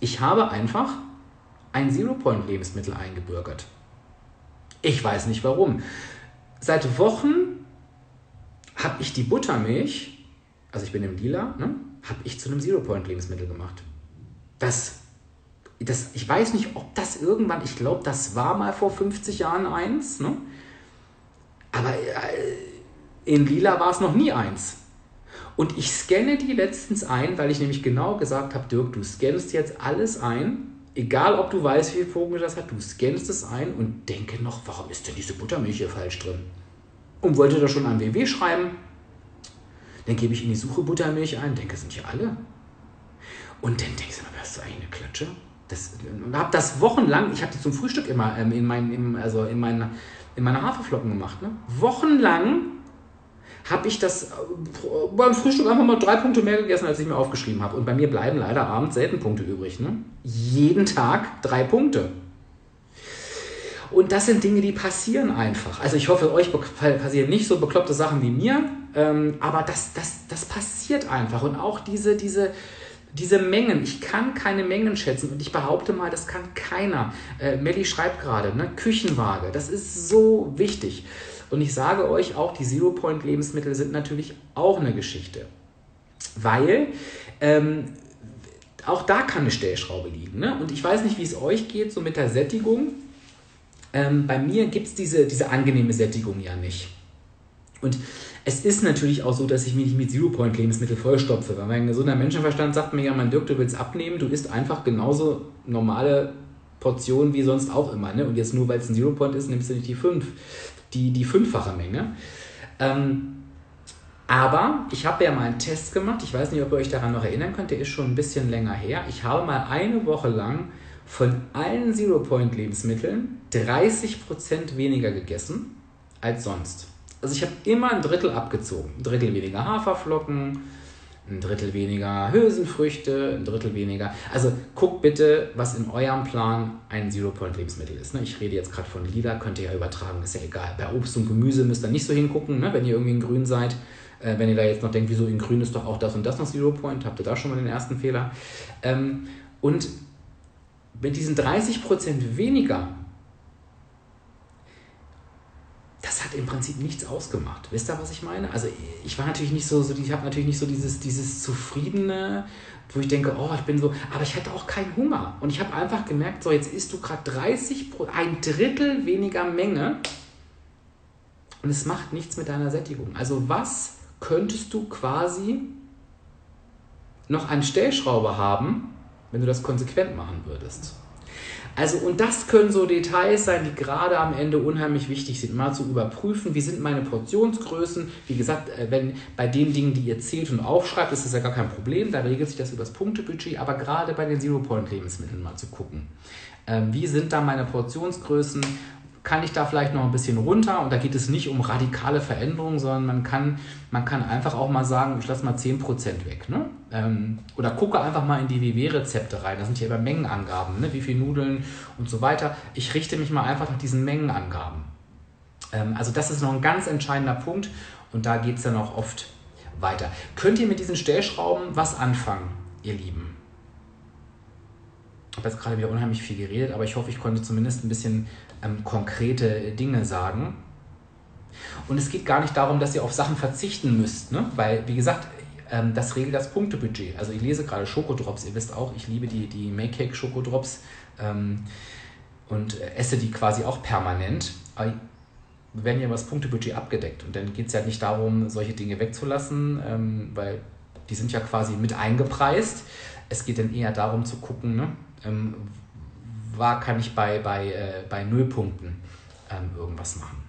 Ich habe einfach ein Zero-Point-Lebensmittel eingebürgert. Ich weiß nicht warum. Seit Wochen habe ich die Buttermilch, also ich bin im Lila, ne, habe ich zu einem Zero-Point-Lebensmittel gemacht. Das, das, ich weiß nicht, ob das irgendwann, ich glaube, das war mal vor 50 Jahren eins, ne? aber äh, in Lila war es noch nie eins. Und ich scanne die letztens ein, weil ich nämlich genau gesagt habe, Dirk, du scannst jetzt alles ein egal ob du weißt, wie viel Vogel das hat, du scannst es ein und denke noch, warum ist denn diese Buttermilch hier falsch drin? Und wollte da schon ein WW schreiben. Dann gebe ich in die Suche Buttermilch ein, denke, sind hier alle. Und dann denkst du, hast du eigentlich eine Klatsche? Das, und habe das wochenlang, ich habe die zum Frühstück immer ähm, in, mein, im, also in, mein, in meine Haferflocken gemacht. Ne? Wochenlang habe ich das äh, beim Frühstück einfach mal drei Punkte mehr gegessen, als ich mir aufgeschrieben habe. Und bei mir bleiben leider abends selten Punkte übrig. Ne? Jeden Tag drei Punkte. Und das sind Dinge, die passieren einfach. Also ich hoffe, euch passieren nicht so bekloppte Sachen wie mir, ähm, aber das, das, das passiert einfach. Und auch diese, diese, diese Mengen, ich kann keine Mengen schätzen und ich behaupte mal, das kann keiner. Äh, Melli schreibt gerade, ne? Küchenwaage, das ist so wichtig. Und ich sage euch auch, die Zero-Point-Lebensmittel sind natürlich auch eine Geschichte. Weil ähm, auch da kann eine Stellschraube liegen. Ne? Und ich weiß nicht, wie es euch geht, so mit der Sättigung. Ähm, bei mir gibt es diese, diese angenehme Sättigung ja nicht. Und es ist natürlich auch so, dass ich mich nicht mit Zero-Point-Lebensmittel vollstopfe. Weil mein gesunder Menschenverstand sagt mir ja, mein Dirk, du willst abnehmen, du isst einfach genauso normale Portionen wie sonst auch immer. Ne? Und jetzt nur, weil es ein Zero-Point ist, nimmst du nicht die fünf die, die fünffache Menge. Ähm, aber ich habe ja mal einen Test gemacht. Ich weiß nicht, ob ihr euch daran noch erinnern könnt. Der ist schon ein bisschen länger her. Ich habe mal eine Woche lang von allen Zero-Point-Lebensmitteln 30% weniger gegessen als sonst. Also ich habe immer ein Drittel abgezogen. Ein Drittel weniger Haferflocken, ein Drittel weniger Hülsenfrüchte, ein Drittel weniger. Also guckt bitte, was in eurem Plan ein Zero-Point-Lebensmittel ist. Ne? Ich rede jetzt gerade von Lila, könnt ihr ja übertragen, ist ja egal. Bei Obst und Gemüse müsst ihr nicht so hingucken, ne? wenn ihr irgendwie in Grün seid. Äh, wenn ihr da jetzt noch denkt, wieso in Grün ist doch auch das und das noch Zero-Point, habt ihr da schon mal den ersten Fehler. Ähm, und mit diesen 30% weniger das hat im Prinzip nichts ausgemacht. Wisst ihr, was ich meine? Also ich war natürlich nicht so, so ich habe natürlich nicht so dieses, dieses zufriedene, wo ich denke, oh, ich bin so, aber ich hatte auch keinen Hunger. Und ich habe einfach gemerkt, so jetzt isst du gerade 30, ein Drittel weniger Menge und es macht nichts mit deiner Sättigung. Also was könntest du quasi noch an Stellschraube haben, wenn du das konsequent machen würdest? Also, und das können so Details sein, die gerade am Ende unheimlich wichtig sind, mal zu überprüfen, wie sind meine Portionsgrößen. Wie gesagt, äh, wenn bei den Dingen, die ihr zählt und aufschreibt, ist das ja gar kein Problem, da regelt sich das über das Punktebudget, aber gerade bei den Zero-Point-Lebensmitteln mal zu gucken. Ähm, wie sind da meine Portionsgrößen? Kann ich da vielleicht noch ein bisschen runter und da geht es nicht um radikale Veränderungen, sondern man kann, man kann einfach auch mal sagen, ich lasse mal 10% weg. Ne? Ähm, oder gucke einfach mal in die WW-Rezepte rein. Da sind ja immer Mengenangaben, ne? wie viel Nudeln und so weiter. Ich richte mich mal einfach nach diesen Mengenangaben. Ähm, also das ist noch ein ganz entscheidender Punkt und da geht es dann auch oft weiter. Könnt ihr mit diesen Stellschrauben was anfangen, ihr Lieben? Habe jetzt gerade wieder unheimlich viel geredet, aber ich hoffe, ich konnte zumindest ein bisschen ähm, konkrete Dinge sagen. Und es geht gar nicht darum, dass ihr auf Sachen verzichten müsst, ne? weil, wie gesagt, ähm, das regelt das Punktebudget. Also ich lese gerade Schokodrops, ihr wisst auch, ich liebe die, die Make-Cake Schokodrops ähm, und esse die quasi auch permanent. Aber werden ja über das Punktebudget abgedeckt. Und dann geht es ja nicht darum, solche Dinge wegzulassen, ähm, weil die sind ja quasi mit eingepreist. Es geht dann eher darum zu gucken, ne, ähm, war kann ich bei, bei, äh, bei Nullpunkten ähm, irgendwas machen.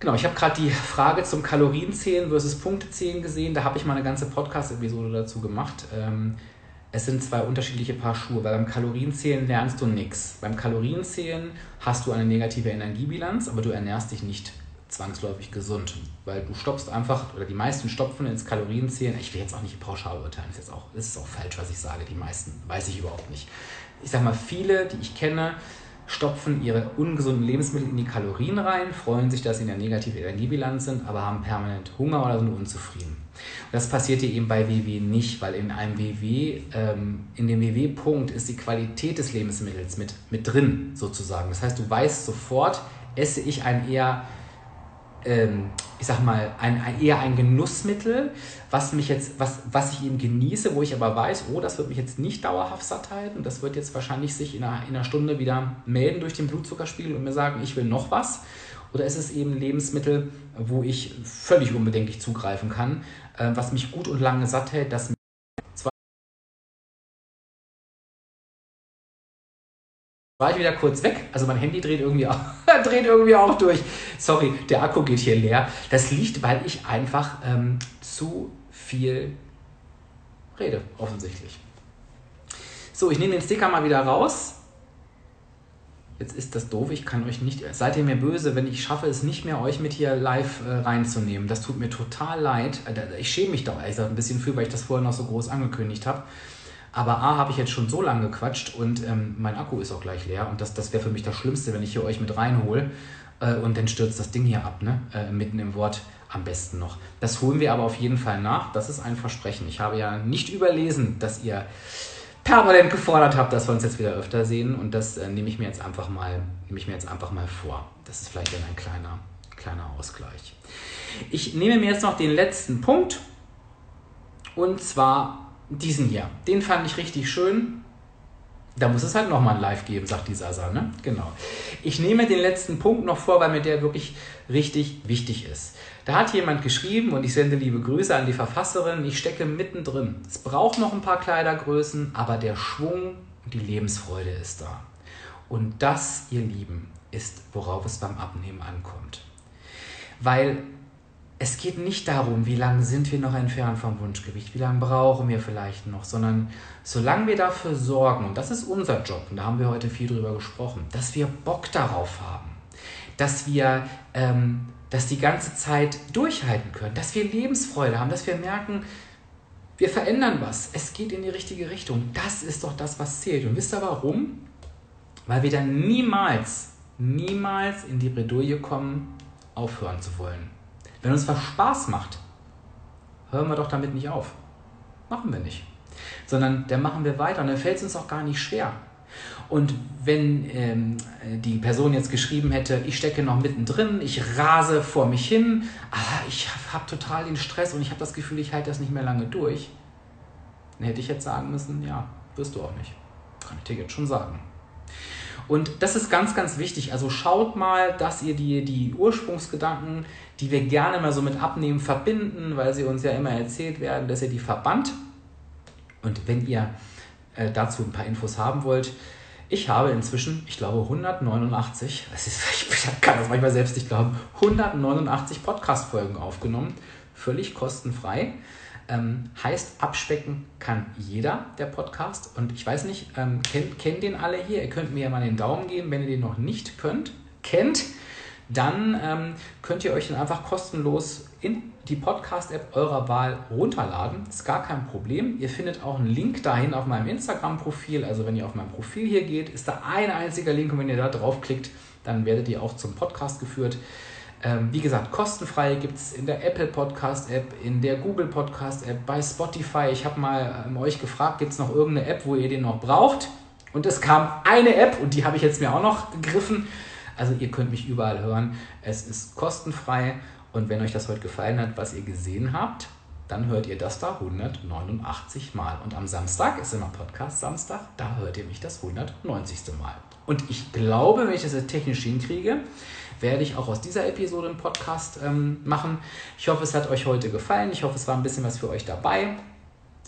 Genau, ich habe gerade die Frage zum Kalorienzählen versus Punktezählen gesehen. Da habe ich mal eine ganze Podcast-Episode dazu gemacht. Ähm, es sind zwei unterschiedliche Paar Schuhe, weil beim Kalorienzählen lernst du nichts. Beim Kalorienzählen hast du eine negative Energiebilanz, aber du ernährst dich nicht zwangsläufig gesund, weil du stoppst einfach, oder die meisten stopfen ins Kalorienzählen. Ich will jetzt auch nicht pauschal urteilen, das ist, jetzt auch, das ist auch falsch, was ich sage, die meisten, weiß ich überhaupt nicht. Ich sage mal, viele, die ich kenne, stopfen ihre ungesunden Lebensmittel in die Kalorien rein, freuen sich, dass sie in der negativen Energiebilanz sind, aber haben permanent Hunger oder sind unzufrieden. Und das passiert dir eben bei WW nicht, weil in einem WW, ähm, in dem WW-Punkt ist die Qualität des Lebensmittels mit, mit drin, sozusagen. Das heißt, du weißt sofort, esse ich ein eher ähm, ich sag mal, ein, ein, eher ein Genussmittel, was mich jetzt, was, was ich eben genieße, wo ich aber weiß, oh, das wird mich jetzt nicht dauerhaft satt halten. Das wird jetzt wahrscheinlich sich in einer, in einer Stunde wieder melden durch den Blutzuckerspiegel und mir sagen, ich will noch was. Oder ist es eben Lebensmittel, wo ich völlig unbedenklich zugreifen kann, äh, was mich gut und lange satt hält, das war ich wieder kurz weg. Also mein Handy dreht irgendwie auch, dreht irgendwie auch durch. Sorry, der Akku geht hier leer. Das liegt, weil ich einfach ähm, zu viel rede, offensichtlich. So, ich nehme den Sticker mal wieder raus. Jetzt ist das doof, ich kann euch nicht. Seid ihr mir böse, wenn ich schaffe es nicht mehr, euch mit hier live äh, reinzunehmen? Das tut mir total leid. Äh, ich schäme mich da ein bisschen für, weil ich das vorher noch so groß angekündigt habe. Aber A, habe ich jetzt schon so lange gequatscht und ähm, mein Akku ist auch gleich leer. Und das, das wäre für mich das Schlimmste, wenn ich hier euch mit reinhole äh, und dann stürzt das Ding hier ab, ne? Äh, mitten im Wort am besten noch. Das holen wir aber auf jeden Fall nach. Das ist ein Versprechen. Ich habe ja nicht überlesen, dass ihr permanent gefordert habt, dass wir uns jetzt wieder öfter sehen. Und das äh, nehme ich mir jetzt einfach mal, ich mir jetzt einfach mal vor. Das ist vielleicht dann ein kleiner, kleiner Ausgleich. Ich nehme mir jetzt noch den letzten Punkt. Und zwar diesen hier. Den fand ich richtig schön. Da muss es halt nochmal ein Live geben, sagt die Sasa, ne? Genau. Ich nehme den letzten Punkt noch vor, weil mir der wirklich richtig wichtig ist. Da hat jemand geschrieben und ich sende liebe Grüße an die Verfasserin. Ich stecke mittendrin. Es braucht noch ein paar Kleidergrößen, aber der Schwung und die Lebensfreude ist da. Und das, ihr Lieben, ist, worauf es beim Abnehmen ankommt. Weil es geht nicht darum, wie lange sind wir noch entfernt vom Wunschgewicht, wie lange brauchen wir vielleicht noch, sondern solange wir dafür sorgen, und das ist unser Job, und da haben wir heute viel drüber gesprochen, dass wir Bock darauf haben, dass wir ähm, das die ganze Zeit durchhalten können, dass wir Lebensfreude haben, dass wir merken, wir verändern was, es geht in die richtige Richtung. Das ist doch das, was zählt. Und wisst ihr warum? Weil wir dann niemals, niemals in die Bredouille kommen, aufhören zu wollen. Wenn uns was Spaß macht, hören wir doch damit nicht auf. Machen wir nicht. Sondern dann machen wir weiter und dann fällt es uns auch gar nicht schwer. Und wenn ähm, die Person jetzt geschrieben hätte, ich stecke noch mittendrin, ich rase vor mich hin, aber ich habe hab total den Stress und ich habe das Gefühl, ich halte das nicht mehr lange durch, dann hätte ich jetzt sagen müssen, ja, wirst du auch nicht. Kann ich dir jetzt schon sagen. Und das ist ganz, ganz wichtig. Also schaut mal, dass ihr die, die Ursprungsgedanken, die wir gerne mal so mit Abnehmen verbinden, weil sie uns ja immer erzählt werden, dass ihr die verbannt. Und wenn ihr äh, dazu ein paar Infos haben wollt, ich habe inzwischen, ich glaube, 189, das ist, ich kann das manchmal selbst nicht glauben, 189 Podcast-Folgen aufgenommen, völlig kostenfrei. Ähm, heißt, abspecken kann jeder, der Podcast. Und ich weiß nicht, ähm, kennt, kennt den alle hier? Ihr könnt mir ja mal den Daumen geben, wenn ihr den noch nicht könnt, kennt. Dann ähm, könnt ihr euch den einfach kostenlos in die Podcast-App eurer Wahl runterladen. Ist gar kein Problem. Ihr findet auch einen Link dahin auf meinem Instagram-Profil. Also wenn ihr auf mein Profil hier geht, ist da ein einziger Link und wenn ihr da draufklickt, dann werdet ihr auch zum Podcast geführt. Ähm, wie gesagt, kostenfrei gibt es in der Apple Podcast App, in der Google Podcast App, bei Spotify. Ich habe mal ähm, euch gefragt, gibt es noch irgendeine App, wo ihr den noch braucht? Und es kam eine App und die habe ich jetzt mir auch noch gegriffen. Also ihr könnt mich überall hören. Es ist kostenfrei und wenn euch das heute gefallen hat, was ihr gesehen habt, dann hört ihr das da 189 Mal. Und am Samstag ist immer Podcast Samstag, da hört ihr mich das 190. Mal. Und ich glaube, wenn ich das technisch hinkriege, werde ich auch aus dieser Episode einen Podcast ähm, machen. Ich hoffe, es hat euch heute gefallen. Ich hoffe, es war ein bisschen was für euch dabei.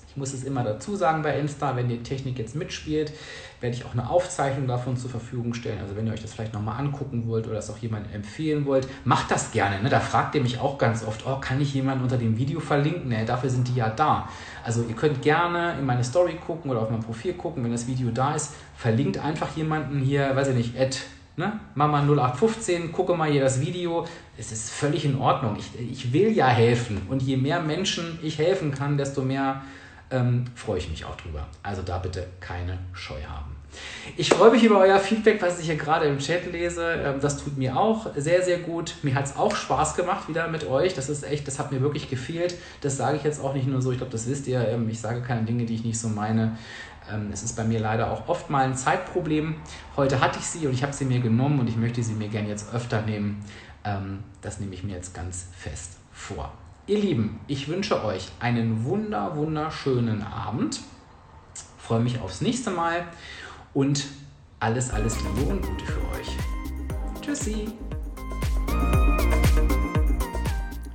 Ich muss es immer dazu sagen bei Insta, wenn die Technik jetzt mitspielt, werde ich auch eine Aufzeichnung davon zur Verfügung stellen. Also wenn ihr euch das vielleicht nochmal angucken wollt oder es auch jemandem empfehlen wollt, macht das gerne. Ne? Da fragt ihr mich auch ganz oft, oh, kann ich jemanden unter dem Video verlinken? Ne, dafür sind die ja da. Also ihr könnt gerne in meine Story gucken oder auf mein Profil gucken, wenn das Video da ist. Verlinkt einfach jemanden hier, weiß ich nicht, at ne? Mama 0815, gucke mal hier das Video. Es ist völlig in Ordnung. Ich, ich will ja helfen. Und je mehr Menschen ich helfen kann, desto mehr ähm, freue ich mich auch drüber. Also da bitte keine Scheu haben. Ich freue mich über euer Feedback, was ich hier gerade im Chat lese. Ähm, das tut mir auch sehr, sehr gut. Mir hat es auch Spaß gemacht wieder mit euch. Das ist echt, das hat mir wirklich gefehlt. Das sage ich jetzt auch nicht nur so, ich glaube, das wisst ihr. Ähm, ich sage keine Dinge, die ich nicht so meine. Ähm, es ist bei mir leider auch oft mal ein Zeitproblem. Heute hatte ich sie und ich habe sie mir genommen und ich möchte sie mir gerne jetzt öfter nehmen. Das nehme ich mir jetzt ganz fest vor. Ihr Lieben, ich wünsche euch einen wunder, wunderschönen Abend. Freue mich aufs nächste Mal und alles, alles Liebe und Gute für euch. Tschüssi.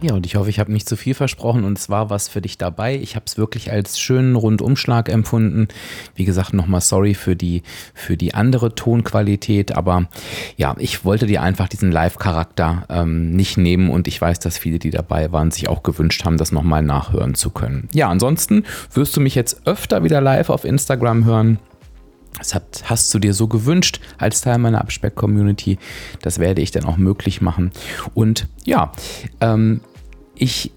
Ja, und ich hoffe, ich habe nicht zu viel versprochen und zwar was für dich dabei. Ich habe es wirklich als schönen Rundumschlag empfunden. Wie gesagt, nochmal sorry für die, für die andere Tonqualität, aber ja, ich wollte dir einfach diesen Live-Charakter ähm, nicht nehmen und ich weiß, dass viele, die dabei waren, sich auch gewünscht haben, das nochmal nachhören zu können. Ja, ansonsten wirst du mich jetzt öfter wieder live auf Instagram hören. Das hast du dir so gewünscht als Teil meiner Abspeck-Community. Das werde ich dann auch möglich machen. Und ja, ähm, ich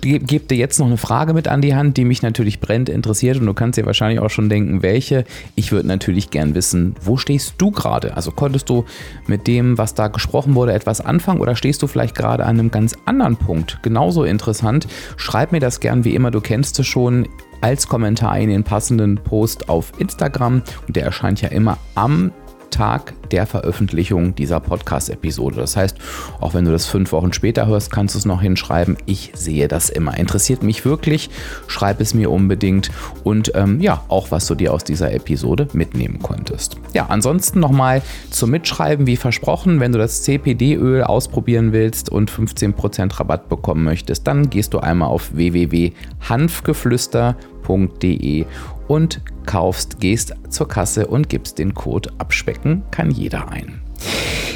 gebe dir jetzt noch eine Frage mit an die Hand, die mich natürlich brennt interessiert und du kannst dir wahrscheinlich auch schon denken, welche. Ich würde natürlich gern wissen, wo stehst du gerade? Also konntest du mit dem, was da gesprochen wurde, etwas anfangen oder stehst du vielleicht gerade an einem ganz anderen Punkt? Genauso interessant. Schreib mir das gern wie immer, du kennst es schon als Kommentar in den passenden Post auf Instagram und der erscheint ja immer am Tag der Veröffentlichung dieser Podcast-Episode. Das heißt, auch wenn du das fünf Wochen später hörst, kannst du es noch hinschreiben. Ich sehe das immer. Interessiert mich wirklich. Schreib es mir unbedingt und ähm, ja, auch was du dir aus dieser Episode mitnehmen konntest. Ja, ansonsten nochmal zum Mitschreiben, wie versprochen, wenn du das CPD-Öl ausprobieren willst und 15% Rabatt bekommen möchtest, dann gehst du einmal auf www.hanfgeflüster.de und kaufst, gehst zur Kasse und gibst den Code abspecken, kann jeder ein.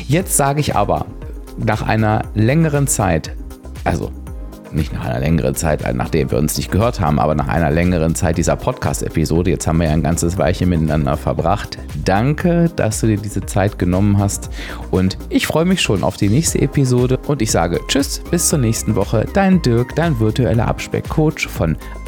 Jetzt sage ich aber, nach einer längeren Zeit, also nicht nach einer längeren Zeit, nachdem wir uns nicht gehört haben, aber nach einer längeren Zeit dieser Podcast-Episode, jetzt haben wir ja ein ganzes Weilchen miteinander verbracht. Danke, dass du dir diese Zeit genommen hast und ich freue mich schon auf die nächste Episode und ich sage Tschüss, bis zur nächsten Woche. Dein Dirk, dein virtueller Abspeck-Coach von